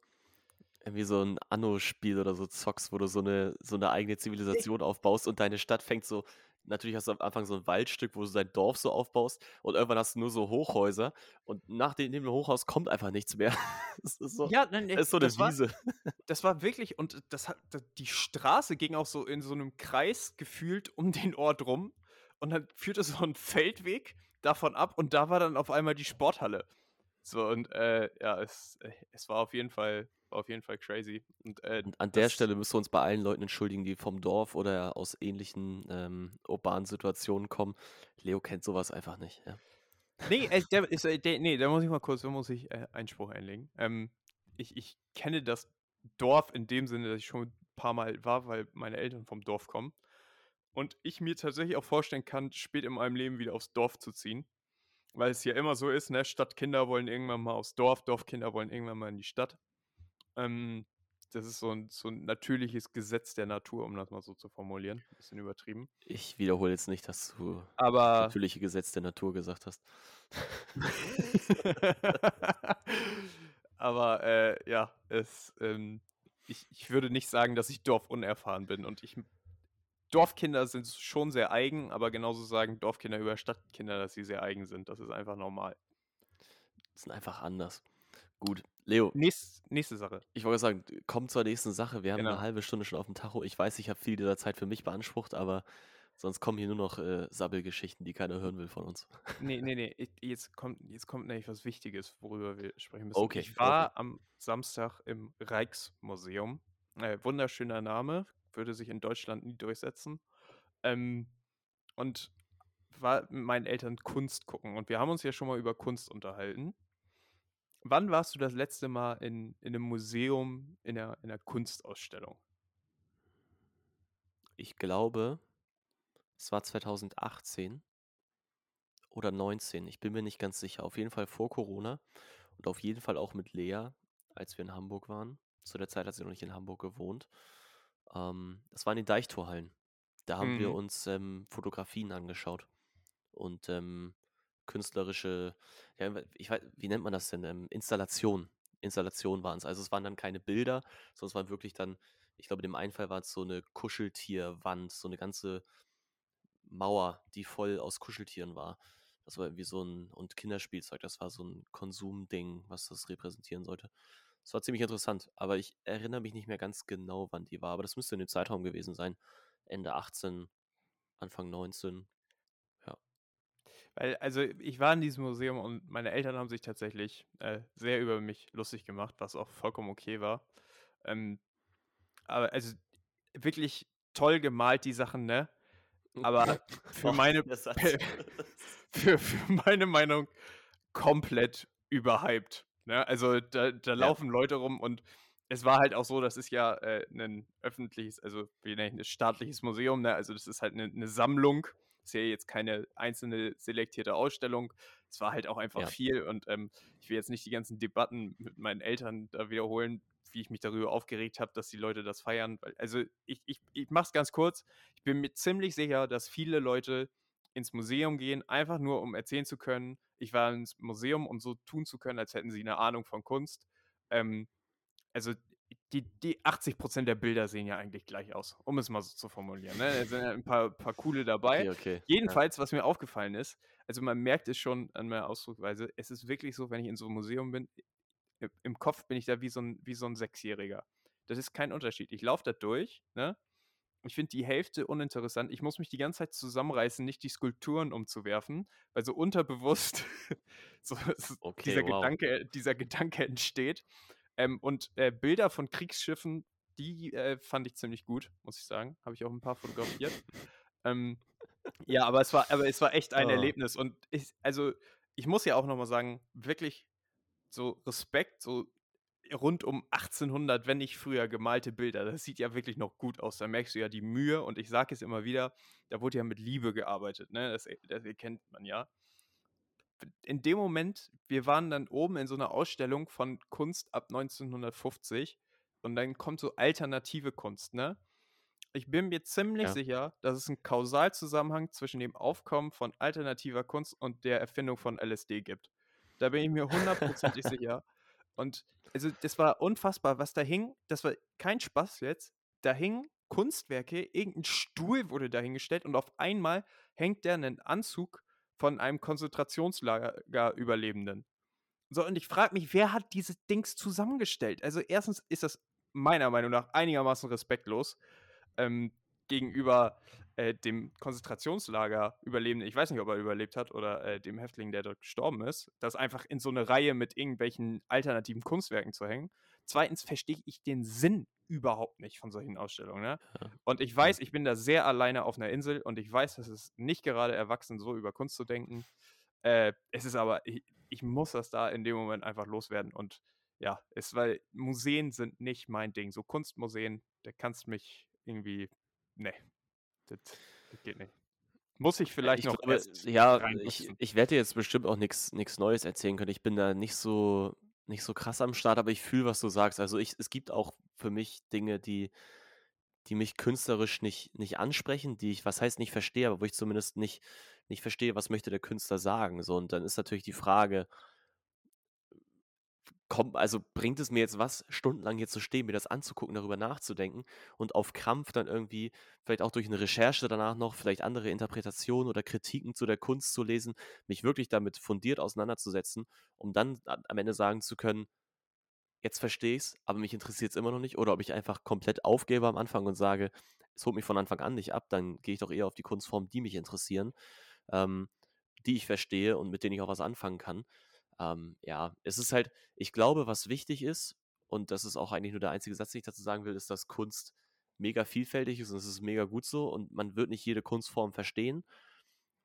irgendwie so ein Anno-Spiel oder so zockst, wo du so eine, so eine eigene Zivilisation aufbaust und deine Stadt fängt so, natürlich hast du am Anfang so ein Waldstück, wo du dein Dorf so aufbaust und irgendwann hast du nur so Hochhäuser und nach dem, dem Hochhaus kommt einfach nichts mehr. Das ist so, Ja, nein, das ist so eine war, Wiese. das war wirklich, und das hat, die Straße ging auch so in so einem Kreis gefühlt um den Ort rum. Und dann führte so ein Feldweg davon ab und da war dann auf einmal die Sporthalle. So, und äh, ja, es, äh, es war auf jeden Fall, auf jeden Fall crazy. Und, äh, Und an der Stelle müssen wir uns bei allen Leuten entschuldigen, die vom Dorf oder aus ähnlichen ähm, urbanen Situationen kommen. Leo kennt sowas einfach nicht. Ja. Nee, äh, der, ist, äh, der, nee, da muss ich mal kurz, da muss ich äh, Einspruch einlegen. Ähm, ich, ich kenne das Dorf in dem Sinne, dass ich schon ein paar Mal war, weil meine Eltern vom Dorf kommen. Und ich mir tatsächlich auch vorstellen kann, spät in meinem Leben wieder aufs Dorf zu ziehen. Weil es ja immer so ist, ne? Stadtkinder wollen irgendwann mal aufs Dorf, Dorfkinder wollen irgendwann mal in die Stadt. Ähm, das ist so ein, so ein natürliches Gesetz der Natur, um das mal so zu formulieren. Bisschen übertrieben. Ich wiederhole jetzt nicht, dass du Aber. natürliche Gesetz der Natur gesagt hast. Aber äh, ja, es, ähm, ich, ich würde nicht sagen, dass ich dorfunerfahren bin. Und ich. Dorfkinder sind schon sehr eigen, aber genauso sagen Dorfkinder über Stadtkinder, dass sie sehr eigen sind. Das ist einfach normal. sind einfach anders. Gut, Leo, Nächst, nächste Sache. ich wollte sagen, komm zur nächsten Sache. Wir haben Genau. eine halbe Stunde schon auf dem Tacho. Ich weiß, ich habe viel dieser Zeit für mich beansprucht, aber sonst kommen hier nur noch äh, Sabbelgeschichten, die keiner hören will von uns. Nee, nee, nee. ich- Jetzt kommt, jetzt kommt nämlich was Wichtiges, worüber wir sprechen müssen. Okay, Ich war am Samstag im Rijksmuseum. Äh, wunderschöner Name, würde sich in Deutschland nie durchsetzen. Ähm, und war mit meinen Eltern Kunst gucken. Und wir haben uns ja schon mal über Kunst unterhalten. Wann warst du das letzte Mal in, in einem Museum in einer, in einer Kunstausstellung? Ich glaube, es war 2018 oder 19. Ich bin mir nicht ganz sicher. Auf jeden Fall vor Corona und auf jeden Fall auch mit Lea, als wir in Hamburg waren. Zu der Zeit hat sie noch nicht in Hamburg gewohnt. Ähm, das war in den Deichtorhallen. Da haben wir Mhm. uns ähm, Fotografien angeschaut und ähm, künstlerische, ja, ich weiß, wie nennt man das denn? Ähm, Installationen. Installationen waren es. Also es waren dann keine Bilder, sondern es waren wirklich dann, ich glaube, in dem einen Fall war es so eine Kuscheltierwand, so eine ganze Mauer, die voll aus Kuscheltieren war. Das war irgendwie so ein, und Kinderspielzeug, das war so ein Konsumding, was das repräsentieren sollte. Das war ziemlich interessant, aber ich erinnere mich nicht mehr ganz genau, wann die war, aber das müsste in dem Zeitraum gewesen sein. Ende 18, Anfang 19. Weil, also ich war in diesem Museum und meine Eltern haben sich tatsächlich äh, sehr über mich lustig gemacht, was auch vollkommen okay war. Ähm, aber also wirklich toll gemalt, die Sachen, ne? Aber für meine, für, für meine Meinung komplett überhyped. Ne? Also da, da laufen Leute rum und es war halt auch so, das ist ja äh, ein öffentliches, also wie nenne ich ein staatliches Museum, ne? Also das ist halt eine, eine Sammlung. Ist ja jetzt keine einzelne selektierte Ausstellung. Es war halt auch einfach Ja. viel und ähm, ich will jetzt nicht die ganzen Debatten mit meinen Eltern da wiederholen, wie ich mich darüber aufgeregt habe, dass die Leute das feiern. Also ich, ich, ich mach's ganz kurz. Ich bin mir ziemlich sicher, dass viele Leute ins Museum gehen, einfach nur um erzählen zu können, ich war ins Museum, um so tun zu können, als hätten sie eine Ahnung von Kunst. Ähm, also die, die 80% der Bilder sehen ja eigentlich gleich aus, um es mal so zu formulieren. Ne? Da sind ja ein paar, paar coole dabei. Okay, okay. Jedenfalls, was mir aufgefallen ist, also man merkt es schon an meiner Ausdrucksweise, es ist wirklich so, wenn ich in so einem Museum bin, im Kopf bin ich da wie so ein, wie so ein Sechsjähriger. Das ist kein Unterschied. Ich laufe da durch, ne? Ich finde die Hälfte uninteressant. Ich muss mich die ganze Zeit zusammenreißen, nicht die Skulpturen umzuwerfen, weil so unterbewusst so Okay, dieser, wow. Gedanke, dieser Gedanke entsteht. Ähm, und äh, Bilder von Kriegsschiffen, die äh, fand ich ziemlich gut, muss ich sagen. Habe ich auch ein paar fotografiert. ähm, ja, aber es war, aber es war echt ein Ah. Erlebnis. Und ich, also, ich muss ja auch nochmal sagen, wirklich so Respekt, so rund um 1800, wenn nicht früher, gemalte Bilder. Das sieht ja wirklich noch gut aus. Da merkst du ja die Mühe und ich sage es immer wieder, da wurde ja mit Liebe gearbeitet, ne? Das, das erkennt man ja. In dem Moment, wir waren dann oben in so einer Ausstellung von Kunst ab 1950 und dann kommt so alternative Kunst, ne? Ich bin mir ziemlich Ja. sicher, dass es einen Kausalzusammenhang zwischen dem Aufkommen von alternativer Kunst und der Erfindung von LSD gibt. Da bin ich mir hundertprozentig sicher. Und also das war unfassbar, was da hing. Das war kein Spaß jetzt. Da hingen Kunstwerke, irgendein Stuhl wurde dahingestellt und auf einmal hängt der einen Anzug von einem Konzentrationslager-Überlebenden. So, und ich frage mich, wer hat diese Dings zusammengestellt? Also erstens ist das meiner Meinung nach einigermaßen respektlos ähm, gegenüber äh, dem Konzentrationslager-Überlebenden. Ich weiß nicht, ob er überlebt hat oder äh, dem Häftling, der dort gestorben ist, das einfach in so eine Reihe mit irgendwelchen alternativen Kunstwerken zu hängen. Zweitens verstehe ich den Sinn überhaupt nicht von solchen Ausstellungen. Ne? Ja. Und ich weiß, ich bin da sehr alleine auf einer Insel und ich weiß, dass es nicht gerade erwachsen, so über Kunst zu denken. Äh, es ist aber, ich, ich muss das da in dem Moment einfach loswerden. Und ja, es, weil Museen sind nicht mein Ding. So Kunstmuseen, da kannst mich irgendwie, nee, das, das geht nicht. Muss ich vielleicht ich noch glaube, ja, ich, ich werde dir jetzt bestimmt auch nichts Neues erzählen können. Ich bin da nicht so, nicht so krass am Start, aber ich fühle, was du sagst. Also ich, es gibt auch für mich Dinge, die, die mich künstlerisch nicht, nicht ansprechen, die ich, was heißt nicht verstehe, aber wo ich zumindest nicht, nicht verstehe, was möchte der Künstler sagen. So, und dann ist natürlich die Frage, kommt, also bringt es mir jetzt was, stundenlang hier zu stehen, mir das anzugucken, darüber nachzudenken und auf Krampf dann irgendwie, vielleicht auch durch eine Recherche danach noch, vielleicht andere Interpretationen oder Kritiken zu der Kunst zu lesen, mich wirklich damit fundiert auseinanderzusetzen, um dann am Ende sagen zu können, jetzt verstehe ich es, aber mich interessiert es immer noch nicht, oder ob ich einfach komplett aufgebe am Anfang und sage, es holt mich von Anfang an nicht ab, dann gehe ich doch eher auf die Kunstformen, die mich interessieren, ähm, die ich verstehe und mit denen ich auch was anfangen kann. Ähm, ja, es ist halt, ich glaube, was wichtig ist, und das ist auch eigentlich nur der einzige Satz, den ich dazu sagen will, ist, dass Kunst mega vielfältig ist und es ist mega gut so und man wird nicht jede Kunstform verstehen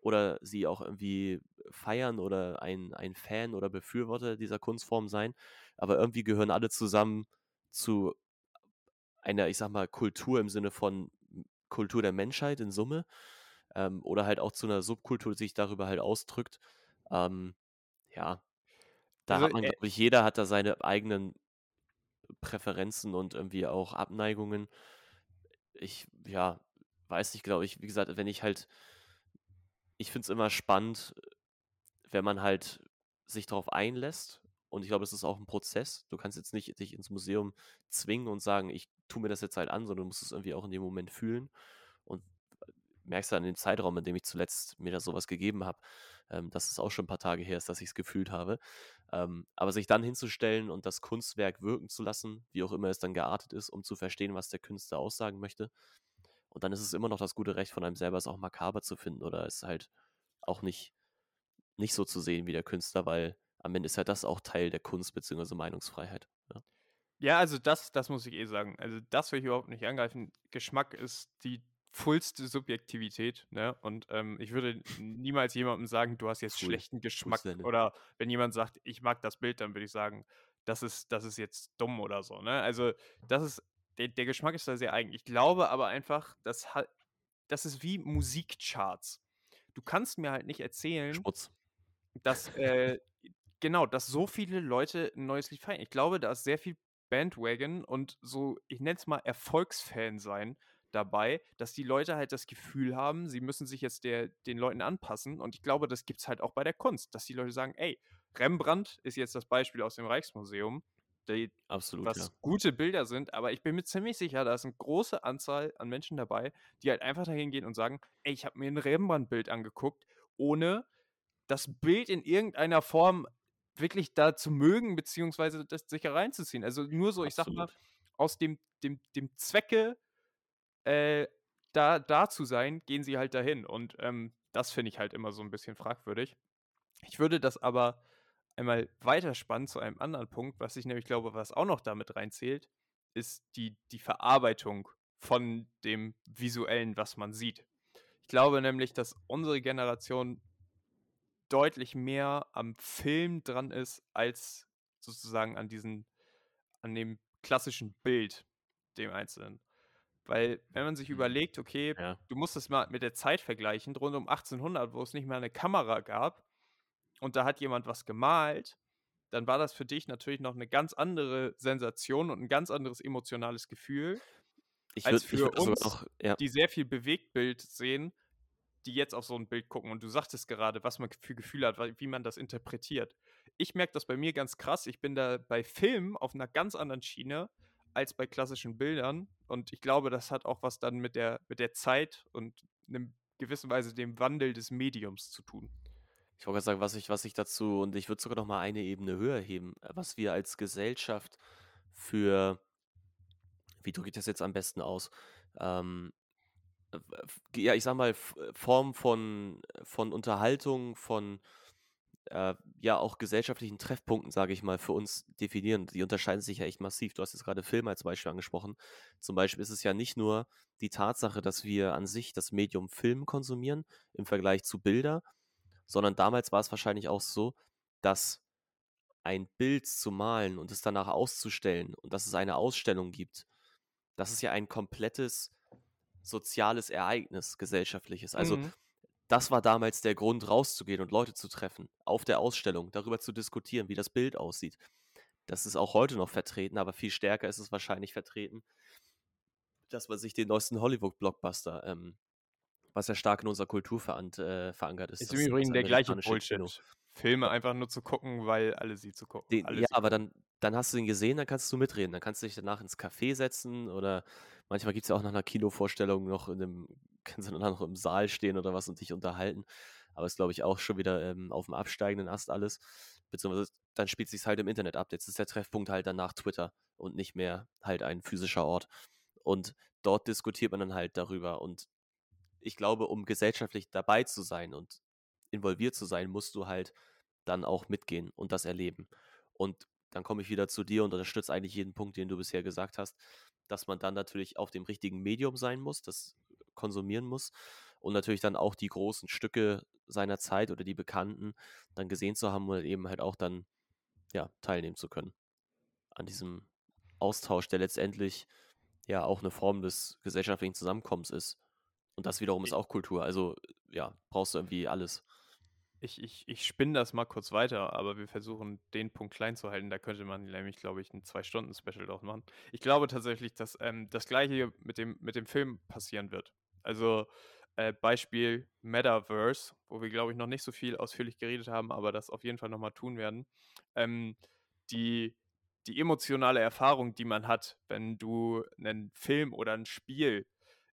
oder sie auch irgendwie feiern oder ein, ein Fan oder Befürworter dieser Kunstform sein, aber irgendwie gehören alle zusammen zu einer, ich sag mal, Kultur im Sinne von Kultur der Menschheit in Summe ähm, oder halt auch zu einer Subkultur, die sich darüber halt ausdrückt. Ähm, ja, da Also, hat man, äh, glaube ich, jeder hat da seine eigenen Präferenzen und irgendwie auch Abneigungen. Ich, ja, weiß nicht, glaube ich, wie gesagt, wenn ich halt, ich finde es immer spannend, wenn man halt sich darauf einlässt. Und ich glaube, es ist auch ein Prozess. Du kannst jetzt nicht dich ins Museum zwingen und sagen, ich tue mir das jetzt halt an, sondern du musst es irgendwie auch in dem Moment fühlen. Und merkst dann in dem Zeitraum, in dem ich zuletzt mir da sowas gegeben habe, ähm, dass es auch schon ein paar Tage her ist, dass ich es gefühlt habe. Ähm, aber sich dann hinzustellen und das Kunstwerk wirken zu lassen, wie auch immer es dann geartet ist, um zu verstehen, was der Künstler aussagen möchte. Und dann ist es immer noch das gute Recht von einem selber, es auch makaber zu finden oder es halt auch nicht, nicht so zu sehen wie der Künstler, weil am Ende ist ja das auch Teil der Kunst bzw. Meinungsfreiheit. Ja. Ja, also das, das muss ich eh sagen. Also das will ich überhaupt nicht angreifen. Geschmack ist die vollste Subjektivität, ne? Und ähm, ich würde niemals jemandem sagen, du hast jetzt Pfui. schlechten Geschmack. Fußnälle. Oder wenn jemand sagt, ich mag das Bild, dann würde ich sagen, das ist, das ist jetzt dumm oder so, ne? Also das ist, der, der Geschmack ist da sehr eigen. Ich glaube aber einfach, das hat, das ist wie Musikcharts. Du kannst mir halt nicht erzählen, Schmutz. dass, äh, genau, dass so viele Leute ein neues Lied feiern. Ich glaube, da ist sehr viel Bandwagon und so, ich nenne es mal Erfolgsfan sein dabei, dass die Leute halt das Gefühl haben, sie müssen sich jetzt der, den Leuten anpassen. Und ich glaube, das gibt es halt auch bei der Kunst, dass die Leute sagen, ey, Rembrandt ist jetzt das Beispiel aus dem Rijksmuseum, die, Absolut, was ja. gute Bilder sind, aber ich bin mir ziemlich sicher, da ist eine große Anzahl an Menschen dabei, die halt einfach dahin gehen und sagen, ey, ich habe mir ein Rembrandt-Bild angeguckt, ohne das Bild in irgendeiner Form wirklich da zu mögen, beziehungsweise das sich reinzuziehen. Also nur so, ich sag mal, Absolut. aus dem, dem, dem Zwecke, äh, da, da zu sein, gehen sie halt dahin. Und ähm, das finde ich halt immer so ein bisschen fragwürdig. Ich würde das aber einmal weiterspannen zu einem anderen Punkt, was ich nämlich glaube, was auch noch damit reinzählt, ist die, die Verarbeitung von dem Visuellen, was man sieht. Ich glaube nämlich, dass unsere Generation deutlich mehr am Film dran ist, als sozusagen an diesen an dem klassischen Bild, dem Einzelnen. Weil, wenn man sich Mhm. überlegt, okay, Ja. du musst es mal mit der Zeit vergleichen, rund um 1800, wo es nicht mehr eine Kamera gab und da hat jemand was gemalt, dann war das für dich natürlich noch eine ganz andere Sensation und ein ganz anderes emotionales Gefühl, Ich als würde ich für sogar uns, noch ja. die sehr viel Bewegtbild sehen, die jetzt auf so ein Bild gucken. Und du sagtest gerade, was man für Gefühle hat, wie man das interpretiert. Ich merke das bei mir ganz krass. Ich bin da bei Filmen auf einer ganz anderen Schiene als bei klassischen Bildern. Und ich glaube, das hat auch was dann mit der mit der Zeit und in gewisser Weise dem Wandel des Mediums zu tun. Ich wollte grad sagen, was ich was ich dazu und ich würde sogar noch mal eine Ebene höher heben, äh, was wir als Gesellschaft für wie drücke ich das jetzt am besten aus? Ähm, äh, ja, ich sage mal, F Form von von Unterhaltung, von, äh, ja, auch gesellschaftlichen Treffpunkten, sage ich mal, für uns definieren. Die unterscheiden sich ja echt massiv. Du hast jetzt gerade Film als Beispiel angesprochen. Zum Beispiel ist es ja nicht nur die Tatsache, dass wir an sich das Medium Film konsumieren im Vergleich zu Bilder, sondern damals war es wahrscheinlich auch so, dass ein Bild zu malen und es danach auszustellen und dass es eine Ausstellung gibt, das ist ja ein komplettes soziales Ereignis, gesellschaftliches. Also, Mhm. Das war damals der Grund, rauszugehen und Leute zu treffen, auf der Ausstellung, darüber zu diskutieren, wie das Bild aussieht. Das ist auch heute noch vertreten, aber viel stärker ist es wahrscheinlich vertreten, dass man sich den neuesten Hollywood-Blockbuster, ähm, was ja stark in unserer Kultur verant äh, verankert ist, Ist im das Übrigen der gleiche amerikanische Kino. Bullshit. Filme einfach nur zu gucken, weil alle sie zu gucken Den ja, aber gucken. dann dann hast du ihn gesehen, dann kannst du mitreden. Dann kannst du dich danach ins Café setzen oder manchmal gibt's ja auch nach 'ner Kinovorstellung noch in 'nem kannst du danach noch im Saal stehen oder was und dich unterhalten. Aber ist, glaube ich, auch schon wieder, ähm, aufm absteigenden Ast alles. Beziehungsweise dann spielt sich's halt im Internet ab. Jetzt ist der Treffpunkt halt danach Twitter und nicht mehr halt ein physischer Ort. Und dort diskutiert man dann halt darüber. Und ich glaube, um gesellschaftlich dabei zu sein und involviert zu sein, musst du halt dann auch mitgehen und das erleben. Und dann komme ich wieder zu dir und unterstütze eigentlich jeden Punkt, den du bisher gesagt hast, dass man dann natürlich auf dem richtigen Medium sein muss, das konsumieren muss und natürlich dann auch die großen Stücke seiner Zeit oder die Bekannten dann gesehen zu haben oder eben halt auch dann, ja, teilnehmen zu können an diesem Austausch, der letztendlich ja auch 'ne Form des gesellschaftlichen Zusammenkommens ist. Und das wiederum ist auch Kultur. Also, ja, brauchst du irgendwie alles. Ich ich ich spinne das mal kurz weiter, aber wir versuchen, den Punkt klein zu halten. Da könnte man nämlich, glaube ich, 'n 2-Stunden-Special draus machen. Ich glaube tatsächlich, dass, ähm, das Gleiche mit dem mit dem Film passieren wird. Also, äh, Beispiel Metaverse, wo wir, glaube ich, noch nicht so viel ausführlich geredet haben, aber das auf jeden Fall noch mal tun werden. Ähm, die die emotionale Erfahrung, die man hat, wenn du 'nen Film oder 'n Spiel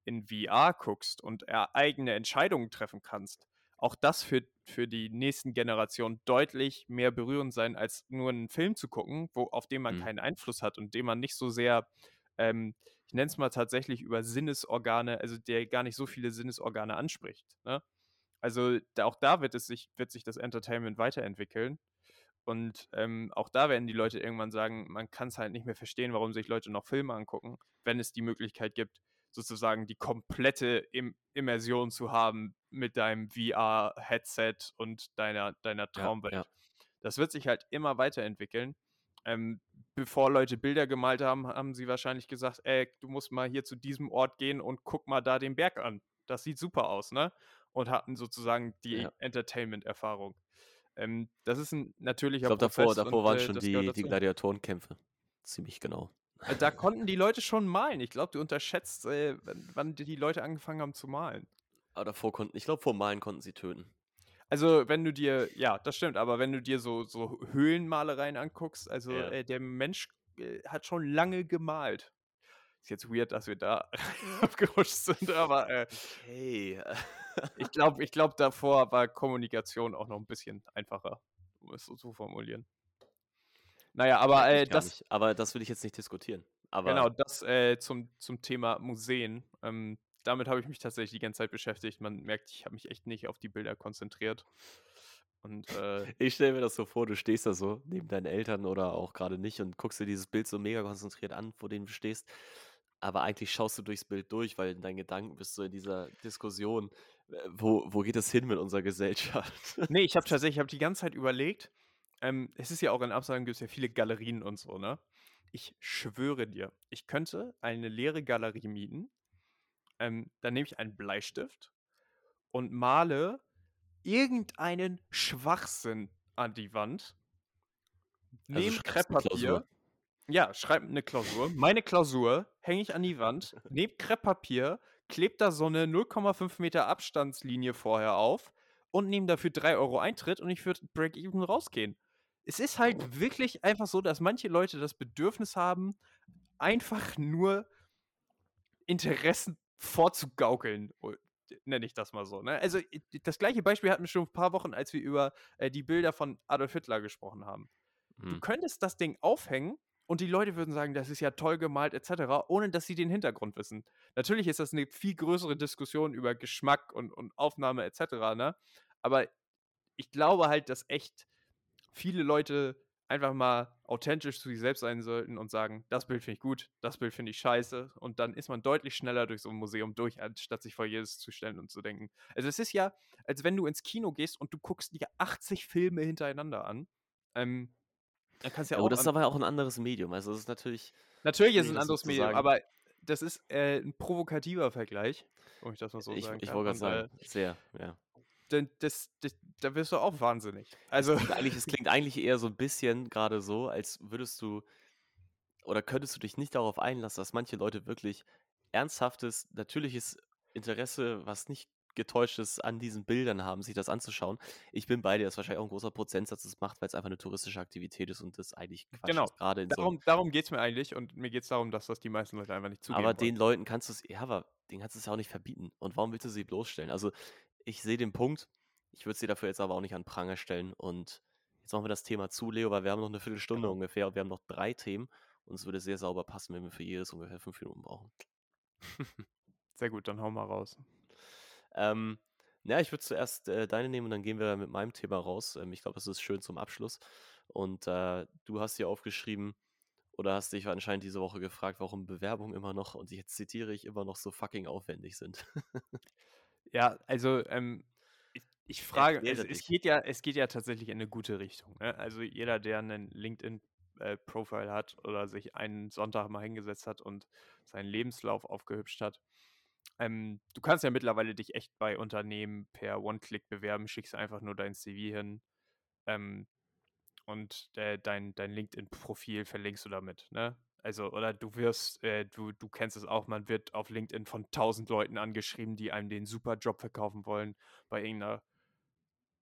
in VR guckst und er eigene Entscheidungen treffen kannst, auch das wird für die nächsten Generationen deutlich mehr berührend sein, als nur 'n Film zu gucken, wo auf den man Mhm. keinen Einfluss hat und den man nicht so sehr, ähm, ich nenne es mal tatsächlich über Sinnesorgane also, der gar nicht so viele Sinnesorgane anspricht, ne? Also, da auch da wird es sich wird sich das Entertainment weiterentwickeln. Und, ähm, auch da werden die Leute irgendwann sagen, man kann's halt nicht mehr verstehen, warum sich Leute noch Filme angucken, wenn es die Möglichkeit gibt, sozusagen die komplette Im Immersion zu haben mit deinem VR-Headset und deiner deiner Ja, Traumwelt. ja. Das wird sich halt immer weiterentwickeln. Ähm, bevor Leute Bilder gemalt haben, haben sie wahrscheinlich gesagt: „Ey, du musst mal hier zu diesem Ort gehen und guck mal da den Berg an. Das sieht super aus“, ne? Und hatten sozusagen die Ja. Entertainment-Erfahrung. Ähm, das ist 'n Ich natürlicher glaube, davor Prozess davor und, waren äh, schon die die. Gladiatorenkämpfe. Ziemlich genau. Äh, da konnten die Leute schon malen. Ich glaube, du unterschätzt, äh, wann die Leute angefangen haben zu malen. Aber davor konnten ich glaube, vorm Malen konnten sie töten. Also, wenn du dir ja, das stimmt, aber wenn du dir so so Höhlenmalereien anguckst, also, Ja. äh, der Mensch, äh, hat schon lange gemalt. Ist jetzt weird, dass wir da abgerutscht sind, aber, äh Okay. ich glaube ich glaube, davor war Kommunikation auch noch 'n bisschen einfacher, um es so zu formulieren. Na ja, aber, äh, das nicht. Aber das will ich jetzt nicht diskutieren. Genau, Aber das, äh, zum zum Thema Museen. Ähm, damit habe ich mich tatsächlich die ganze Zeit beschäftigt. Man merkt, ich habe mich echt nicht auf die Bilder konzentriert. Und, äh Ich stelle mir das so vor, du stehst da so neben deinen Eltern oder auch grade nicht und guckst dir dieses Bild so mega konzentriert an, vor dem du stehst. Aber eigentlich schaust du durchs Bild durch, weil in deinen Gedanken bist du in dieser Diskussion, äh, wo wo geht das hin mit unserer Gesellschaft? Ne, ich habe tatsächlich ich habe die ganze Zeit überlegt ähm, es ist ja auch in Amsterdam gibt's ja viele Galerien und so, ne? Ich schwöre dir, ich könnte eine leere Galerie mieten. Ähm, dann nehme ich einen Bleistift und male irgendeinen Schwachsinn an die Wand. Also Nehme eine Krepppapier. Ja, schreib eine Klausur. Meine Klausur hänge ich an die Wand, nehme Krepppapier, klebe da so eine 0,5 Meter Abstandslinie vorher auf und nehme dafür 3 Euro Eintritt und ich würde Break-Even rausgehen. Es ist halt wirklich einfach so, dass manche Leute das Bedürfnis haben, einfach nur Interessen vorzugaukeln. Nenne ich das mal so. Ne? Also, das gleiche Beispiel hatten wir schon vor ein paar Wochen, als wir über äh, die Bilder von Adolf Hitler gesprochen haben. Du Hm. könntest das Ding aufhängen und die Leute würden sagen, das ist ja toll gemalt etc., ohne dass sie den Hintergrund wissen. Natürlich ist das eine viel größere Diskussion über Geschmack und, und Aufnahme etc., ne? Aber ich glaube halt, dass echt viele Leute einfach mal authentisch zu sich selbst sein sollten und sagen, das Bild finde ich gut, das Bild finde ich scheiße. Und dann ist man deutlich schneller durch so ein Museum durch, anstatt sich vor jedes zu stellen und zu denken. Also es ist ja, als wenn du ins Kino gehst und du guckst dir 80 Filme hintereinander an. Ähm, dann kannst ja Ja, auch aber das ist aber auch ein anderes Medium. Also das ist natürlich Natürlich ist es ein anderes zu Medium, aber das ist äh, ein provokativer Vergleich, wenn ich das mal so Ich, sagen ich kann. wollte gerade Und sagen, äh, sehr, ja. Denn das, das, da wirst du auch wahnsinnig. Es Also, klingt eigentlich, es klingt eigentlich eher so ein bisschen gerade so, als würdest du oder könntest du dich nicht darauf einlassen, dass manche Leute wirklich ernsthaftes, natürliches Interesse, was nicht getäuscht ist, an diesen Bildern haben, sich das anzuschauen. Ich bin bei dir, dass wahrscheinlich auch ein großer Prozentsatz das macht, weil es einfach eine touristische Aktivität ist und das eigentlich Quatsch genau. ist, gerade in so Darum, darum geht es mir eigentlich und mir geht es darum, dass das die meisten Leute einfach nicht zugeben Aber wollen. den Leuten kannst du es, ja, aber denen kannst du es ja auch nicht verbieten. Und warum willst du sie bloßstellen? Also, ich sehe den Punkt. Ich würde sie dafür jetzt aber auch nicht an Pranger stellen. Und jetzt machen wir das Thema zu, Leo, weil wir haben noch eine Viertelstunde Genau. ungefähr und wir haben noch drei Themen. Und es würde sehr sauber passen, wenn wir für jedes ungefähr fünf Minuten brauchen. Sehr gut, dann hau mal raus. Ähm, ja, ich würde zuerst äh, deine nehmen und dann gehen wir mit meinem Thema raus. Ähm, ich glaube, das ist schön zum Abschluss. Und äh, du hast hier aufgeschrieben oder hast dich anscheinend diese Woche gefragt, warum Bewerbungen immer noch, und jetzt zitiere ich, immer noch so fucking aufwendig sind. Ja, also ähm, ich, ich frage, es, es geht ja, es geht ja tatsächlich in eine gute Richtung. Ne? Also jeder, der einen LinkedIn-Profile hat oder sich einen Sonntag mal hingesetzt hat und seinen Lebenslauf aufgehübscht hat, ähm, du kannst ja mittlerweile dich echt bei Unternehmen per One-Click bewerben, schickst einfach nur dein CV hin ähm, und äh, dein, dein LinkedIn-Profil verlinkst du damit, ne? Also, oder du wirst, äh, du, du kennst es auch, man wird auf LinkedIn von tausend Leuten angeschrieben, die einem den super Job verkaufen wollen, bei irgendeiner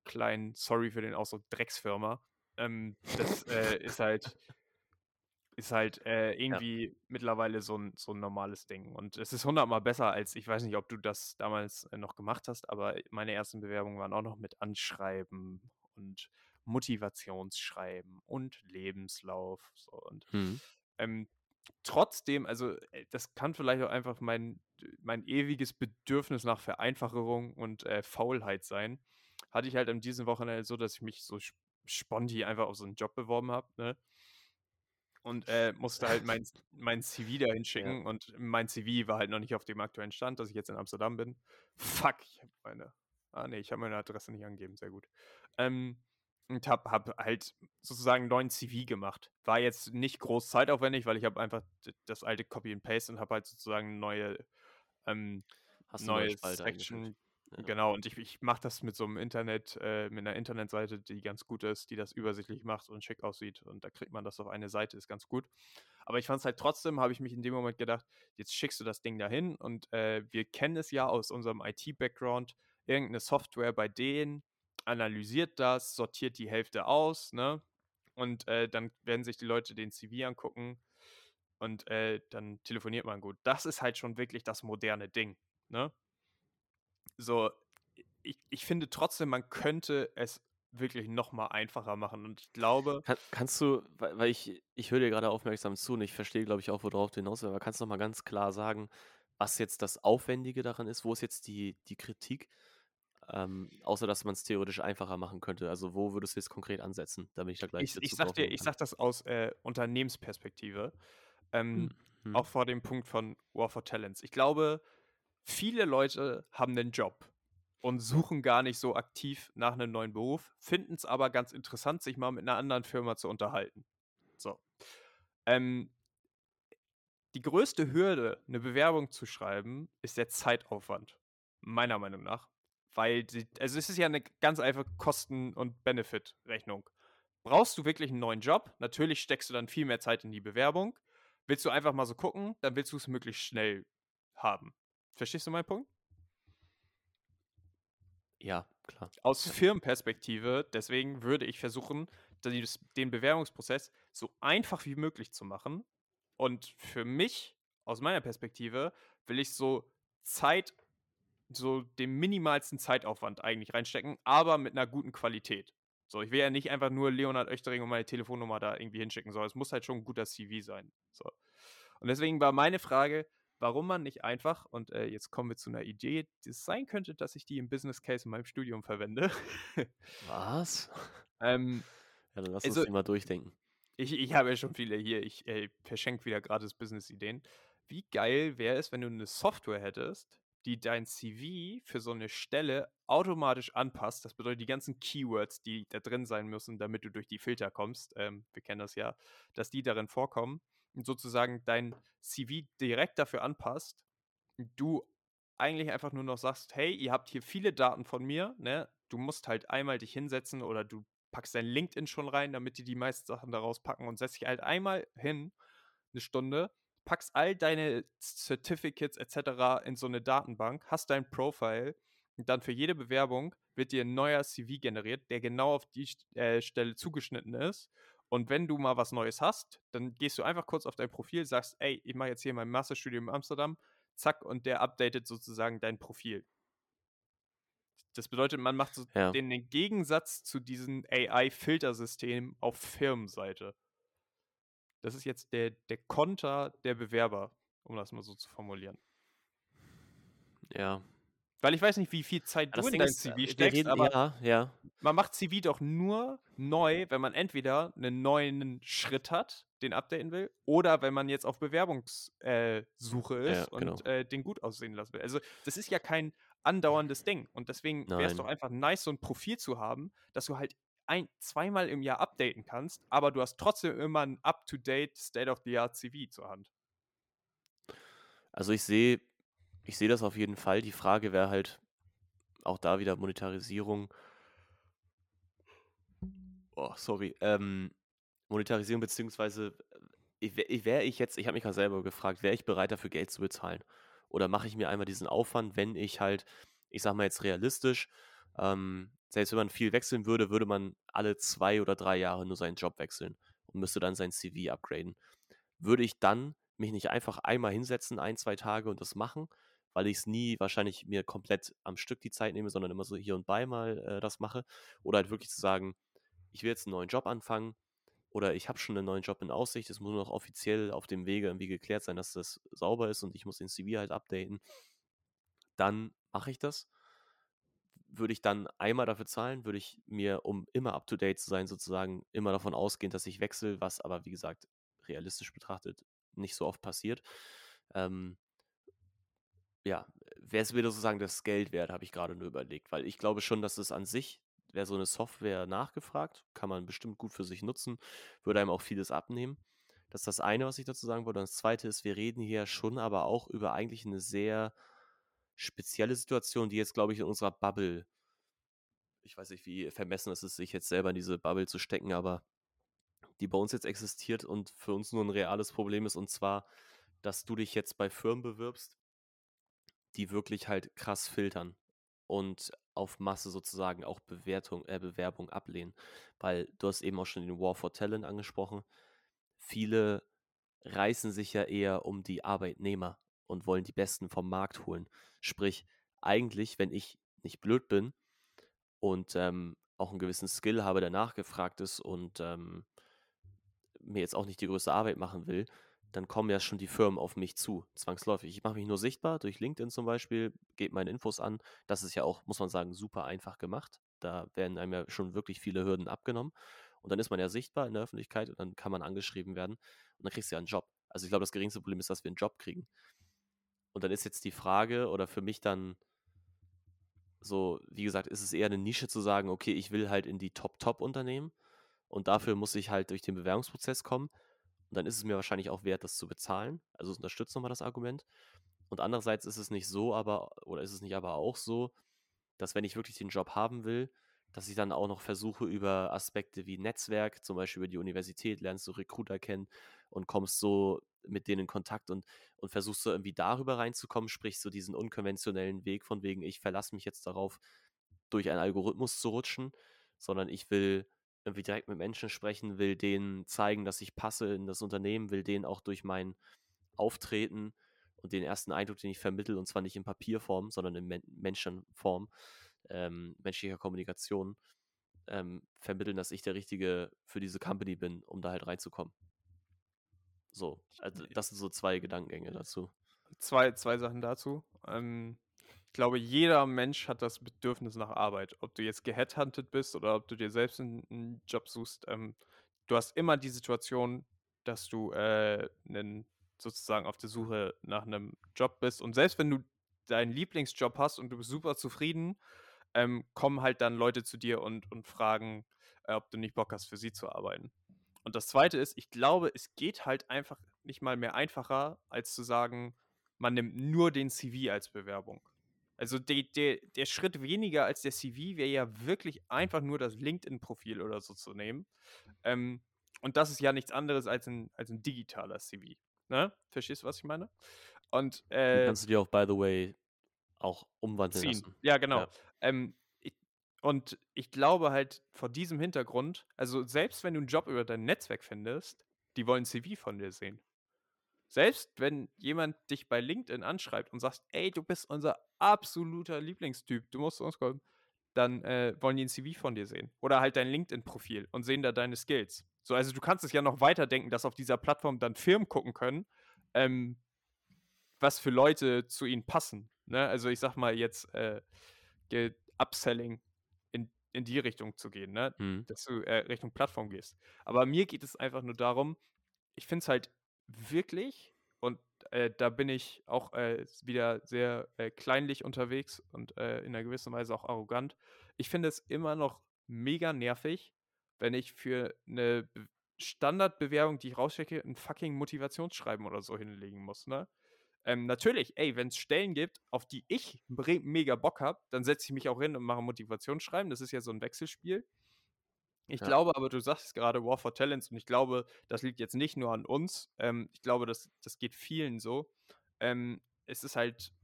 kleinen, sorry für den Ausdruck, Drecksfirma. Ähm, das äh, ist halt, ist halt äh, Ja. irgendwie mittlerweile so ein, so ein normales Ding. Und es ist hundertmal besser als, ich weiß nicht, ob du das damals äh, noch gemacht hast, aber meine ersten Bewerbungen waren auch noch mit Anschreiben und Motivationsschreiben und Lebenslauf. So. Und Hm. Ähm, trotzdem, also äh, das kann vielleicht auch einfach mein, mein ewiges Bedürfnis nach Vereinfachung und äh, Faulheit sein. Hatte ich halt an diesem Wochenende so, dass ich mich so sp- sponti einfach auf so einen Job beworben habe, ne? Und äh, musste halt mein, mein CV dahin Ja. schicken und mein CV war halt noch nicht auf dem aktuellen Stand, dass ich jetzt in Amsterdam bin. Fuck, ich habe meine. Ah nee, ich habe meine Adresse nicht angegeben, sehr gut. Ähm, und habe hab halt sozusagen einen neuen CV gemacht. War jetzt nicht groß zeitaufwendig, weil ich habe einfach das alte Copy and Paste und habe halt sozusagen eine neue, ähm, Hast neue? Section. Ja. Genau, und ich, ich mache das mit so einem Internet, äh, mit einer Internetseite, die ganz gut ist, die das übersichtlich macht und schick aussieht. Und da kriegt man das auf eine Seite, ist ganz gut. Aber ich fand es halt trotzdem, habe ich mich in dem Moment gedacht, jetzt schickst du das Ding dahin und äh, wir kennen es ja aus unserem IT-Background, irgendeine Software bei denen analysiert das, sortiert die Hälfte aus, ne? Und äh, dann werden sich die Leute den CV angucken und äh, dann telefoniert man gut. Das ist halt schon wirklich das moderne Ding, ne? So, ich, ich finde trotzdem, man könnte es wirklich noch mal einfacher machen und ich glaube, Kann, kannst du, weil, ich, ich höre dir gerade aufmerksam zu und ich verstehe, glaube ich, auch, worauf du hinaus willst, aber kannst du noch mal ganz klar sagen, was jetzt das Aufwendige daran ist? Wo ist jetzt die, die Kritik? Ähm, außer, dass man es theoretisch einfacher machen könnte. Also, wo würdest du jetzt konkret ansetzen, damit ich da gleich ich, ich sag dir, ich sag das aus äh, Unternehmensperspektive. Ähm, Hm. Hm. auch vor dem Punkt von War for Talents. Ich glaube, viele Leute haben einen Job und suchen gar nicht so aktiv nach einem neuen Beruf, finden es aber ganz interessant, sich mal mit einer anderen Firma zu unterhalten. So. Ähm, die größte Hürde, eine Bewerbung zu schreiben, ist der Zeitaufwand, meiner Meinung nach. Weil die also, es ist ja eine ganz einfache Kosten und Benefit-Rechnung. Brauchst du wirklich einen neuen Job? Natürlich steckst du dann viel mehr Zeit in die Bewerbung. Willst du einfach mal so gucken, dann willst du es möglichst schnell haben. Verstehst du meinen Punkt? Ja, klar. Aus Firmenperspektive, deswegen würde ich versuchen, den Bewerbungsprozess so einfach wie möglich zu machen. Und für mich, aus meiner Perspektive, will ich so Zeit so den minimalsten Zeitaufwand eigentlich reinstecken, aber mit einer guten Qualität. So, ich will ja nicht einfach nur Leonhard Oechtering und meine Telefonnummer da irgendwie hinschicken, sondern es muss halt schon ein guter CV sein. So. Und deswegen war meine Frage, warum man nicht einfach, und äh, jetzt kommen wir zu einer Idee, die es sein könnte, dass ich die im Business Case in meinem Studium verwende. Was? ähm, ja, dann lass also, uns die mal durchdenken. Ich, ich habe ja schon viele hier, ich äh, verschenke wieder gratis Business-Ideen. Wie geil wäre es, wenn du eine Software hättest, die dein CV für so eine Stelle automatisch anpasst. Das bedeutet, die ganzen Keywords, die da drin sein müssen, damit du durch die Filter kommst, ähm, wir kennen das ja, dass die darin vorkommen und sozusagen dein CV direkt dafür anpasst. Du eigentlich einfach nur noch sagst, hey, ihr habt hier viele Daten von mir, ne? Du musst halt einmal dich hinsetzen oder du packst dein LinkedIn schon rein, damit die die meisten Sachen daraus packen und setzt dich halt einmal hin, eine Stunde, packst all deine Certificates etc. in so eine Datenbank, hast dein Profile und dann für jede Bewerbung wird dir ein neuer CV generiert, der genau auf die äh, Stelle zugeschnitten ist. Und wenn du mal was Neues hast, dann gehst du einfach kurz auf dein Profil, sagst, ey, ich mache jetzt hier mein Masterstudium in Amsterdam, zack, und der updatet sozusagen dein Profil. Das bedeutet, man macht so Ja. den, den Gegensatz zu diesem AI-Filtersystem auf Firmenseite. Das ist jetzt der, der Konter der Bewerber, um das mal so zu formulieren. Ja. Weil ich weiß nicht, wie viel Zeit Ja, du in dein CV äh, steckst, reden, aber ja, ja. man macht CV doch nur neu, wenn man entweder einen neuen Schritt hat, den updaten will, oder wenn man jetzt auf Bewerbungssuche äh, ist Ja, genau. und äh, den gut aussehen lassen will. Also das ist ja kein andauerndes Ding. Und deswegen wäre es doch einfach nice, so ein Profil zu haben, dass du halt ein, zweimal im Jahr updaten kannst, aber du hast trotzdem immer ein up-to-date, state-of-the-art CV zur Hand. Also ich sehe, ich sehe das auf jeden Fall. Die Frage wäre halt auch da wieder Monetarisierung. Oh, sorry. Ähm, Monetarisierung beziehungsweise wäre ich jetzt, ich habe mich gerade selber gefragt, wäre ich bereit dafür Geld zu bezahlen? Oder mache ich mir einmal diesen Aufwand, wenn ich halt, ich sag mal jetzt realistisch, ähm, selbst wenn man viel wechseln würde, würde man alle zwei oder drei Jahre nur seinen Job wechseln und müsste dann sein CV upgraden. Würde ich dann mich nicht einfach einmal hinsetzen, ein, zwei Tage und das machen, weil ich es nie wahrscheinlich mir komplett am Stück die Zeit nehme, sondern immer so hier und bei mal äh, das mache. Oder halt wirklich zu sagen, ich will jetzt einen neuen Job anfangen oder ich habe schon einen neuen Job in Aussicht, es muss nur noch offiziell auf dem Wege irgendwie geklärt sein, dass das sauber ist und ich muss den CV halt updaten. Dann mache ich das. Würde ich dann einmal dafür zahlen, würde ich mir, um immer up to date zu sein, sozusagen immer davon ausgehen, dass ich wechsle, was aber wie gesagt realistisch betrachtet nicht so oft passiert. Ähm, ja, wäre es wieder sozusagen das Geld wert, habe ich gerade nur überlegt, weil ich glaube schon, dass es an sich wäre so eine Software nachgefragt, kann man bestimmt gut für sich nutzen, würde einem auch vieles abnehmen. Das ist das eine, was ich dazu sagen wollte. Und das zweite ist, wir reden hier schon aber auch über eigentlich eine sehr spezielle Situation, die jetzt, glaube ich, in unserer Bubble, ich weiß nicht, wie vermessen es ist, sich jetzt selber in diese Bubble zu stecken, aber die bei uns jetzt existiert und für uns nur ein reales Problem ist, und zwar, dass du dich jetzt bei Firmen bewirbst, die wirklich halt krass filtern und auf Masse sozusagen auch Bewertung, äh, Bewerbung ablehnen. Weil du hast eben auch schon den War for Talent angesprochen. Viele reißen sich ja eher um die Arbeitnehmer und wollen die Besten vom Markt holen. Sprich, eigentlich, wenn ich nicht blöd bin und ähm, auch einen gewissen Skill habe, der nachgefragt ist und ähm, mir jetzt auch nicht die größte Arbeit machen will, dann kommen ja schon die Firmen auf mich zu, zwangsläufig. Ich mache mich nur sichtbar durch LinkedIn zum Beispiel, gebe meine Infos an. Das ist ja auch, muss man sagen, super einfach gemacht. Da werden einem ja schon wirklich viele Hürden abgenommen. Und dann ist man ja sichtbar in der Öffentlichkeit und dann kann man angeschrieben werden und dann kriegst du ja einen Job. Also ich glaube, das geringste Problem ist, dass wir einen Job kriegen. Und dann ist jetzt die Frage, oder für mich dann so, wie gesagt, ist es eher eine Nische zu sagen, okay, ich will halt in die Top-Top-Unternehmen und dafür muss ich halt durch den Bewerbungsprozess kommen. Und dann ist es mir wahrscheinlich auch wert, das zu bezahlen. Also es unterstützt nochmal das Argument. Und andererseits ist es nicht so, aber, oder ist es nicht aber auch so, dass wenn ich wirklich den Job haben will, dass ich dann auch noch versuche, über Aspekte wie Netzwerk, zum Beispiel über die Universität, lernst du Recruiter kennen und kommst so mit denen in Kontakt und, und versuchst so irgendwie darüber reinzukommen, sprich so diesen unkonventionellen Weg von wegen, ich verlasse mich jetzt darauf, durch einen Algorithmus zu rutschen, sondern ich will irgendwie direkt mit Menschen sprechen, will denen zeigen, dass ich passe in das Unternehmen, will denen auch durch mein Auftreten und den ersten Eindruck, den ich vermittle, und zwar nicht in Papierform, sondern in Men Menschenform, ähm, menschlicher Kommunikation, ähm, vermitteln, dass ich der Richtige für diese Company bin, um da halt reinzukommen. So, also das sind so zwei Gedankengänge dazu. Zwei, zwei Sachen dazu. Ähm, ich glaube, jeder Mensch hat das Bedürfnis nach Arbeit. Ob du jetzt geheadhuntet bist oder ob du dir selbst einen, einen Job suchst. Ähm, du hast immer die Situation, dass du äh, einen, sozusagen auf der Suche nach einem Job bist. Und selbst wenn du deinen Lieblingsjob hast und du bist super zufrieden, ähm, kommen halt dann Leute zu dir und, und fragen, äh, ob du nicht Bock hast, für sie zu arbeiten. Und das Zweite ist, ich glaube, es geht halt einfach nicht mal mehr einfacher, als zu sagen, man nimmt nur den CV als Bewerbung. Also de, de, der Schritt weniger als der CV wäre ja wirklich einfach nur das LinkedIn-Profil oder so zu nehmen. Ähm, und das ist ja nichts anderes als ein, als ein digitaler CV. Ne? Verstehst du, was ich meine? Und äh, kannst du dir auch, by the way, auch umwandeln ziehen. lassen. Ja, genau. Ja. Ähm, ich, und ich glaube halt vor diesem Hintergrund, also selbst wenn du einen Job über dein Netzwerk findest, die wollen CV von dir sehen. Selbst wenn jemand dich bei LinkedIn anschreibt und sagt, ey, du bist unser absoluter Lieblingstyp, du musst zu uns kommen, dann äh, wollen die ein CV von dir sehen. Oder halt dein LinkedIn-Profil und sehen da deine Skills. So, also du kannst es ja noch weiterdenken, dass auf dieser Plattform dann Firmen gucken können, ähm, was für Leute zu ihnen passen. Ne? Also ich sag mal jetzt äh, Upselling in, in die Richtung zu gehen, ne? Mhm. dass du äh, Richtung Plattform gehst. Aber mir geht es einfach nur darum, ich finde es halt wirklich, und äh, da bin ich auch äh, wieder sehr äh, kleinlich unterwegs und äh, in einer gewissen Weise auch arrogant. Ich finde es immer noch mega nervig, wenn ich für eine Standardbewerbung, die ich rausschicke, ein fucking Motivationsschreiben oder so hinlegen muss, ne? Ähm, natürlich, ey, wenn es Stellen gibt, auf die ich mega Bock habe, dann setze ich mich auch hin und mache Motivationsschreiben. Das ist ja so ein Wechselspiel. Ich ja. glaube aber, du sagst gerade War for Talents und ich glaube, das liegt jetzt nicht nur an uns. Ähm, ich glaube, das, das geht vielen so. Ähm, es ist halt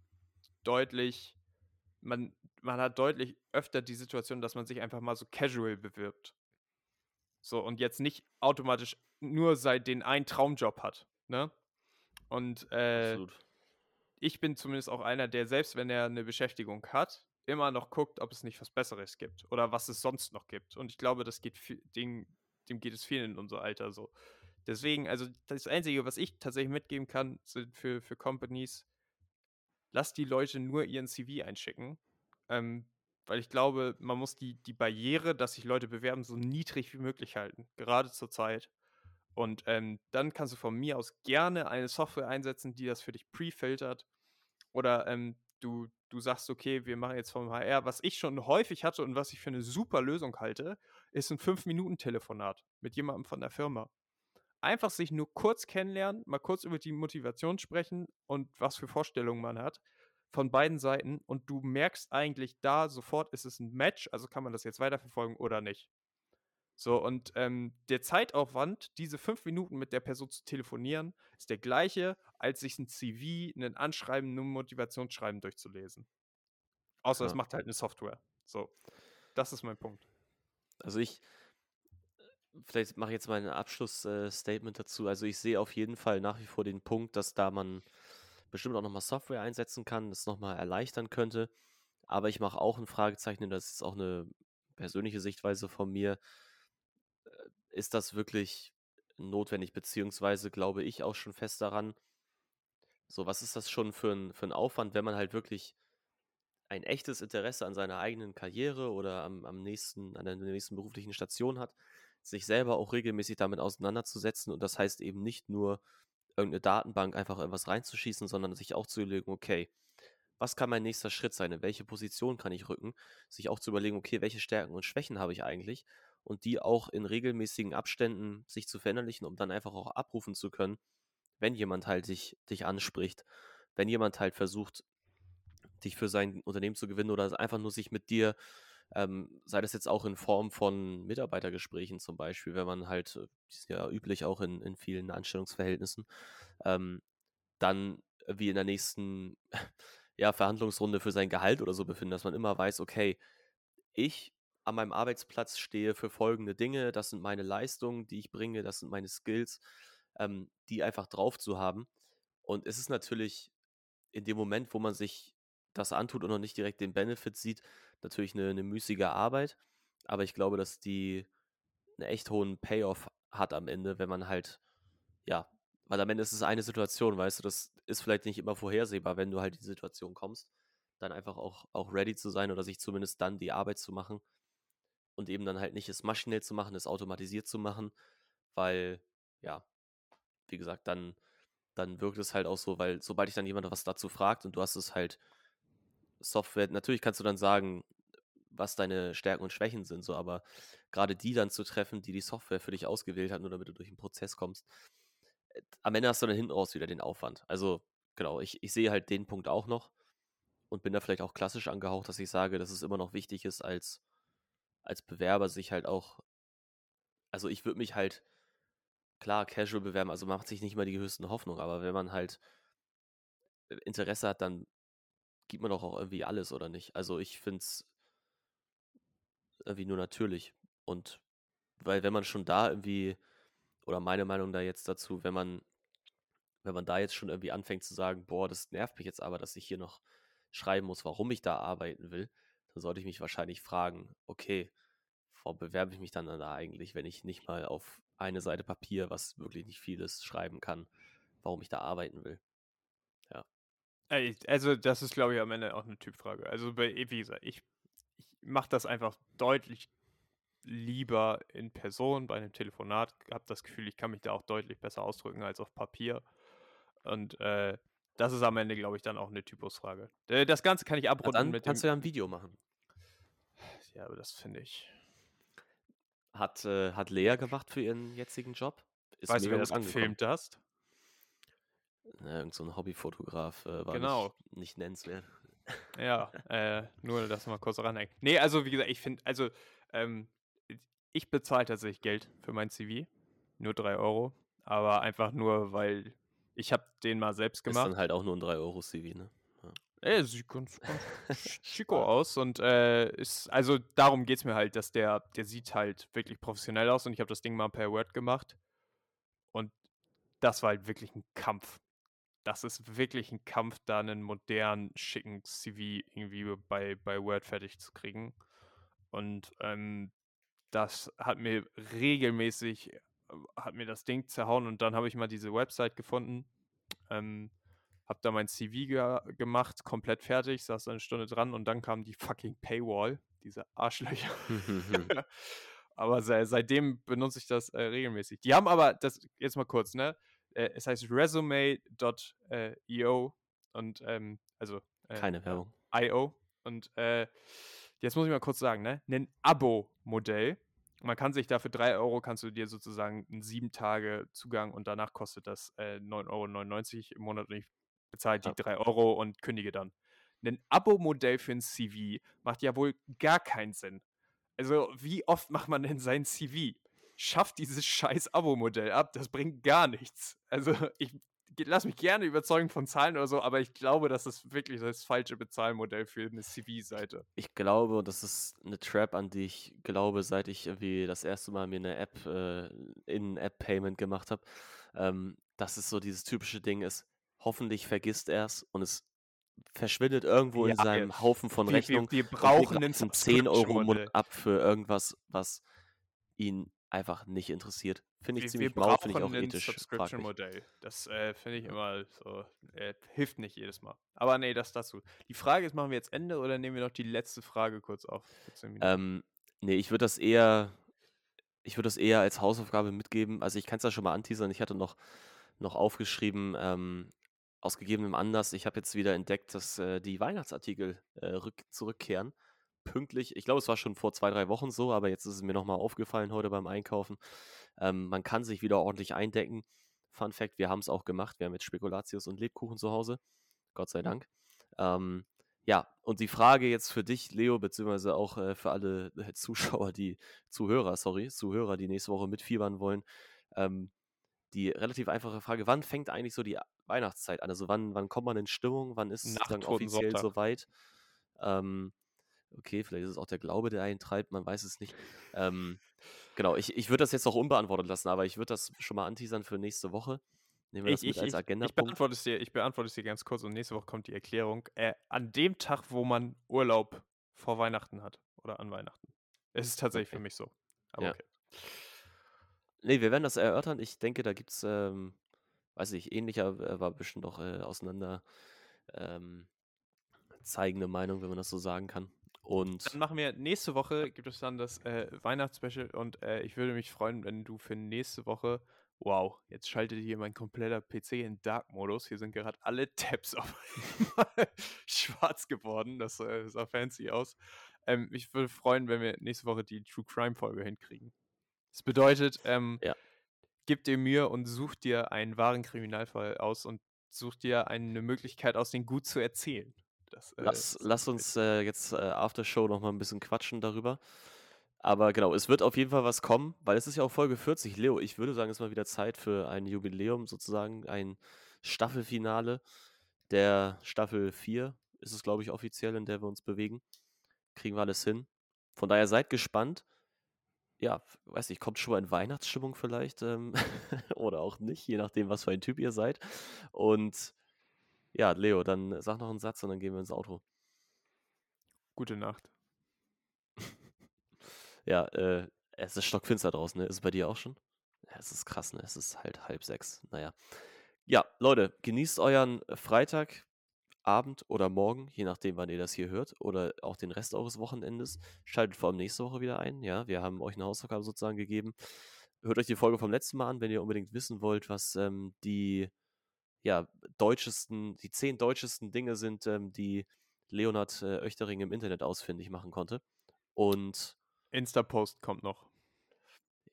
deutlich, man, man hat deutlich öfter die Situation, dass man sich einfach mal so casual bewirbt. So, und jetzt nicht automatisch nur seit den einen Traumjob hat. Ne? Und äh, Absolut ich bin zumindest auch einer, der selbst wenn er eine Beschäftigung hat, immer noch guckt, ob es nicht was Besseres gibt oder was es sonst noch gibt. Und ich glaube, das geht dem, dem geht es vielen in unser Alter so. Deswegen, also das Einzige, was ich tatsächlich mitgeben kann, sind für, für Companies, lasst die Leute nur ihren CV einschicken. Ähm, weil ich glaube, man muss die, die Barriere, dass sich Leute bewerben, so niedrig wie möglich halten, gerade zur Zeit. Und ähm, dann kannst du von mir aus gerne eine Software einsetzen, die das für dich pre-filtert. Oder ähm, du, du sagst, okay, wir machen jetzt vom HR. Was ich schon häufig hatte und was ich für eine super Lösung halte, ist ein 5-Minuten-Telefonat mit jemandem von der Firma. Einfach sich nur kurz kennenlernen, mal kurz über die Motivation sprechen und was für Vorstellungen man hat von beiden Seiten und du merkst eigentlich da sofort, ist es ein Match, also kann man das jetzt weiterverfolgen oder nicht. So, und ähm, der Zeitaufwand, diese fünf Minuten mit der Person zu telefonieren, ist der gleiche, als sich ein CV, ein Anschreiben, ein Motivationsschreiben durchzulesen. Außer es macht halt eine Software. So, das ist mein Punkt. Also ich, vielleicht mache ich jetzt mal ein Abschlussstatement äh, dazu. Also ich sehe auf jeden Fall nach wie vor den Punkt, dass da man bestimmt auch nochmal Software einsetzen kann, das nochmal erleichtern könnte. Aber ich mache auch ein Fragezeichen, das ist auch eine persönliche Sichtweise von mir ist das wirklich notwendig, beziehungsweise glaube ich auch schon fest daran, so, was ist das schon für ein, für ein Aufwand, wenn man halt wirklich ein echtes Interesse an seiner eigenen Karriere oder am, am nächsten, an der nächsten beruflichen Station hat, sich selber auch regelmäßig damit auseinanderzusetzen und das heißt eben nicht nur irgendeine Datenbank einfach irgendwas reinzuschießen, sondern sich auch zu überlegen, okay, was kann mein nächster Schritt sein, in welche Position kann ich rücken, sich auch zu überlegen, okay, welche Stärken und Schwächen habe ich eigentlich? Und die auch in regelmäßigen Abständen sich zu verinnerlichen, um dann einfach auch abrufen zu können, wenn jemand halt dich, dich anspricht, wenn jemand halt versucht, dich für sein Unternehmen zu gewinnen oder einfach nur sich mit dir, ähm, sei das jetzt auch in Form von Mitarbeitergesprächen zum Beispiel, wenn man halt, äh, die ist ja üblich auch in, in vielen Anstellungsverhältnissen, ähm, dann wie in der nächsten ja, Verhandlungsrunde für sein Gehalt oder so befinden, dass man immer weiß, okay, ich an meinem Arbeitsplatz stehe für folgende Dinge, das sind meine Leistungen, die ich bringe, das sind meine Skills, ähm, die einfach drauf zu haben. Und es ist natürlich in dem Moment, wo man sich das antut und noch nicht direkt den Benefit sieht, natürlich eine, eine müßige Arbeit. Aber ich glaube, dass die einen echt hohen Payoff hat am Ende, wenn man halt, ja, weil am Ende ist es eine Situation, weißt du, das ist vielleicht nicht immer vorhersehbar, wenn du halt in die Situation kommst, dann einfach auch, auch ready zu sein oder sich zumindest dann die Arbeit zu machen und eben dann halt nicht es maschinell zu machen, es automatisiert zu machen, weil, ja, wie gesagt, dann, dann wirkt es halt auch so, weil sobald ich dann jemand was dazu fragt und du hast es halt Software, natürlich kannst du dann sagen, was deine Stärken und Schwächen sind, so, aber gerade die dann zu treffen, die die Software für dich ausgewählt hat, nur damit du durch den Prozess kommst, äh, am Ende hast du dann hinten raus wieder den Aufwand. Also, genau, ich, ich sehe halt den Punkt auch noch und bin da vielleicht auch klassisch angehaucht, dass ich sage, dass es immer noch wichtig ist, als, als Bewerber sich halt auch, also ich würde mich halt, klar, casual bewerben, also macht sich nicht mal die höchsten Hoffnungen, aber wenn man halt äh, Interesse hat, dann gibt man doch auch irgendwie alles, oder nicht? Also ich finde es irgendwie nur natürlich. Und weil wenn man schon da irgendwie, oder meine Meinung da jetzt dazu, wenn man, wenn man da jetzt schon irgendwie anfängt zu sagen, boah, das nervt mich jetzt aber, dass ich hier noch schreiben muss, warum ich da arbeiten will, dann sollte ich mich wahrscheinlich fragen, okay, warum bewerbe ich mich dann da eigentlich, wenn ich nicht mal auf eine Seite Papier, was wirklich nicht viel ist, schreiben kann, warum ich da arbeiten will. Ja. Also, das ist, glaube ich, am Ende auch eine Typfrage. Also, bei, wie gesagt, ich, ich mache das einfach deutlich lieber in Person bei einem Telefonat. Habe das Gefühl, ich kann mich da auch deutlich besser ausdrücken als auf Papier. Und äh, das ist am Ende, glaube ich, dann auch eine Typusfrage. Äh, das Ganze kann ich abrunden dann mit kannst dem. du ja ein Video machen. Ja, aber das finde ich. Hat, äh, hat Lea gemacht für ihren jetzigen Job. Ist weißt du, wer das angekommen. gefilmt hast? Ja, irgend so ein Hobbyfotograf äh, war Genau. nicht, nicht nennenswert. Ja, äh, nur, dass wir mal kurz ranhängen. Nee, also wie gesagt, ich finde, also ähm, ich bezahle tatsächlich Geld für mein CV. Nur 3 Euro. Aber einfach nur, weil ich habe den mal selbst Ist gemacht. dann halt auch nur ein 3-Euro-CV, ne? Ey, sieht ganz, ganz chico aus und äh, ist, also darum geht es mir halt, dass der, der sieht halt wirklich professionell aus und ich habe das Ding mal per Word gemacht und das war halt wirklich ein Kampf. Das ist wirklich ein Kampf, da einen modernen, schicken CV irgendwie bei, bei Word fertig zu kriegen. Und ähm, das hat mir regelmäßig, äh, hat mir das Ding zerhauen und dann habe ich mal diese Website gefunden. Ähm, hab da mein CV ge gemacht, komplett fertig, saß eine Stunde dran und dann kam die fucking Paywall, diese Arschlöcher. aber se seitdem benutze ich das äh, regelmäßig. Die haben aber, das jetzt mal kurz, ne? Äh, es heißt resume.io und ähm, also äh, Keine Werbung. IO. Und äh, jetzt muss ich mal kurz sagen, ne? Ein Abo-Modell. Man kann sich da für 3 Euro kannst du dir sozusagen einen 7 Tage Zugang und danach kostet das äh, 9,99 Euro im Monat und ich bezahle die Ja. 3 Euro und kündige dann. Ein Abo-Modell für ein CV macht ja wohl gar keinen Sinn. Also, wie oft macht man denn sein CV? Schafft dieses scheiß Abo-Modell ab, das bringt gar nichts. Also, ich ge- lass mich gerne überzeugen von Zahlen oder so, aber ich glaube, das ist wirklich das falsche Bezahlmodell für eine CV-Seite. Ich glaube, und das ist eine Trap, an die ich glaube, seit ich irgendwie das erste Mal mir eine App, äh, in App-Payment gemacht habe, ähm, dass es so dieses typische Ding ist, hoffentlich vergisst er es und es verschwindet irgendwo in Ja, seinem wir- Haufen von wir- wir- Rechnungen. wir und brauchen trotzdem 10 Euro ab für irgendwas, was ihn einfach nicht interessiert. Finde ich Wir, ziemlich wir mau, finde ich auch ethisch. Subscription-Modell. Das äh, finde ich immer so, äh, hilft nicht jedes Mal. Aber nee, das dazu. Die Frage ist, machen wir jetzt Ende oder nehmen wir noch die letzte Frage kurz auf? Für 10 Minuten? Ähm, nee, ich würde das eher, ich würde das eher als Hausaufgabe mitgeben. Also ich kann es ja schon mal anteasern. Ich hatte noch, noch aufgeschrieben, ähm, aus gegebenem Anlass, ich habe jetzt wieder entdeckt, dass äh, die Weihnachtsartikel äh, rück, zurückkehren. pünktlich. Ich glaube, es war schon vor zwei, drei Wochen so, aber jetzt ist es mir nochmal aufgefallen heute beim Einkaufen. Ähm, man kann sich wieder ordentlich eindecken. Fun Fact: Wir haben es auch gemacht. Wir haben jetzt Spekulatius und Lebkuchen zu Hause. Gott sei Dank. Ähm, ja, und die Frage jetzt für dich, Leo, beziehungsweise auch äh, für alle äh, Zuschauer, die Zuhörer, sorry, Zuhörer, die nächste Woche mitfiebern wollen. Ähm, die relativ einfache Frage, wann fängt eigentlich so die Weihnachtszeit an? Also wann, wann kommt man in Stimmung? Wann ist es dann offiziell soweit? Ähm, okay, vielleicht ist es auch der Glaube, der einen treibt, man weiß es nicht. Ähm, genau, ich, ich würde das jetzt auch unbeantwortet lassen, aber ich würde das schon mal anteasern für nächste Woche. Nehmen wir ich, das mit ich, als Agenda. Ich beantworte, es dir, ich beantworte es dir ganz kurz und nächste Woche kommt die Erklärung. Äh, an dem Tag, wo man Urlaub vor Weihnachten hat oder an Weihnachten. Es ist tatsächlich okay. für mich so. Aber ja. okay. Nee, wir werden das erörtern. Ich denke, da gibt es, ähm, weiß ich, ähnlicher äh, war bestimmt auch äh, auseinander ähm, zeigende Meinung, wenn man das so sagen kann. Und dann machen wir nächste Woche, gibt es dann das äh, Weihnachtsspecial und äh, ich würde mich freuen, wenn du für nächste Woche, wow, jetzt schaltet hier mein kompletter PC in Dark-Modus. Hier sind gerade alle Tabs auf einmal schwarz geworden. Das äh, sah fancy aus. Ähm, ich würde freuen, wenn wir nächste Woche die True Crime-Folge hinkriegen. Das bedeutet, ähm, ja. Gib dir Mühe und such dir einen wahren Kriminalfall aus und such dir eine Möglichkeit aus, den gut zu erzählen. Das, äh, lass, lass uns äh, jetzt äh, After Show noch mal ein bisschen quatschen darüber. Aber genau, es wird auf jeden Fall was kommen, weil es ist ja auch Folge 40. Leo, ich würde sagen, es ist mal wieder Zeit für ein Jubiläum sozusagen, ein Staffelfinale der Staffel 4 ist es, glaube ich, offiziell, in der wir uns bewegen. Kriegen wir alles hin. Von daher seid gespannt. Ja, weiß nicht, kommt schon mal in Weihnachtsstimmung vielleicht ähm, oder auch nicht, je nachdem, was für ein Typ ihr seid. Und ja, Leo, dann sag noch einen Satz und dann gehen wir ins Auto. Gute Nacht. ja, äh, es ist stockfinster draußen, ne? Ist es bei dir auch schon? Ja, es ist krass, ne? Es ist halt halb sechs. Naja. Ja, Leute, genießt euren Freitag, Abend oder Morgen, je nachdem, wann ihr das hier hört, oder auch den Rest eures Wochenendes. Schaltet vor allem nächste Woche wieder ein. Ja, wir haben euch eine Hausaufgabe sozusagen gegeben. Hört euch die Folge vom letzten Mal an, wenn ihr unbedingt wissen wollt, was ähm, die ja, deutschesten, die zehn deutschesten Dinge sind, ähm, die Leonhard äh, Oechtering im Internet ausfindig machen konnte. Und Insta-Post kommt noch.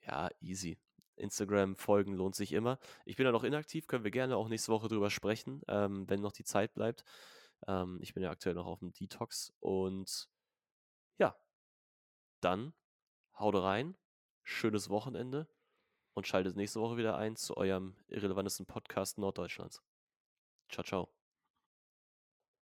Ja, easy. Instagram-Folgen lohnt sich immer. Ich bin ja noch inaktiv, können wir gerne auch nächste Woche drüber sprechen, ähm, wenn noch die Zeit bleibt. Ähm, ich bin ja aktuell noch auf dem Detox und ja, dann haut rein, schönes Wochenende und schaltet nächste Woche wieder ein zu eurem irrelevantesten Podcast Norddeutschlands. Ciao, ciao.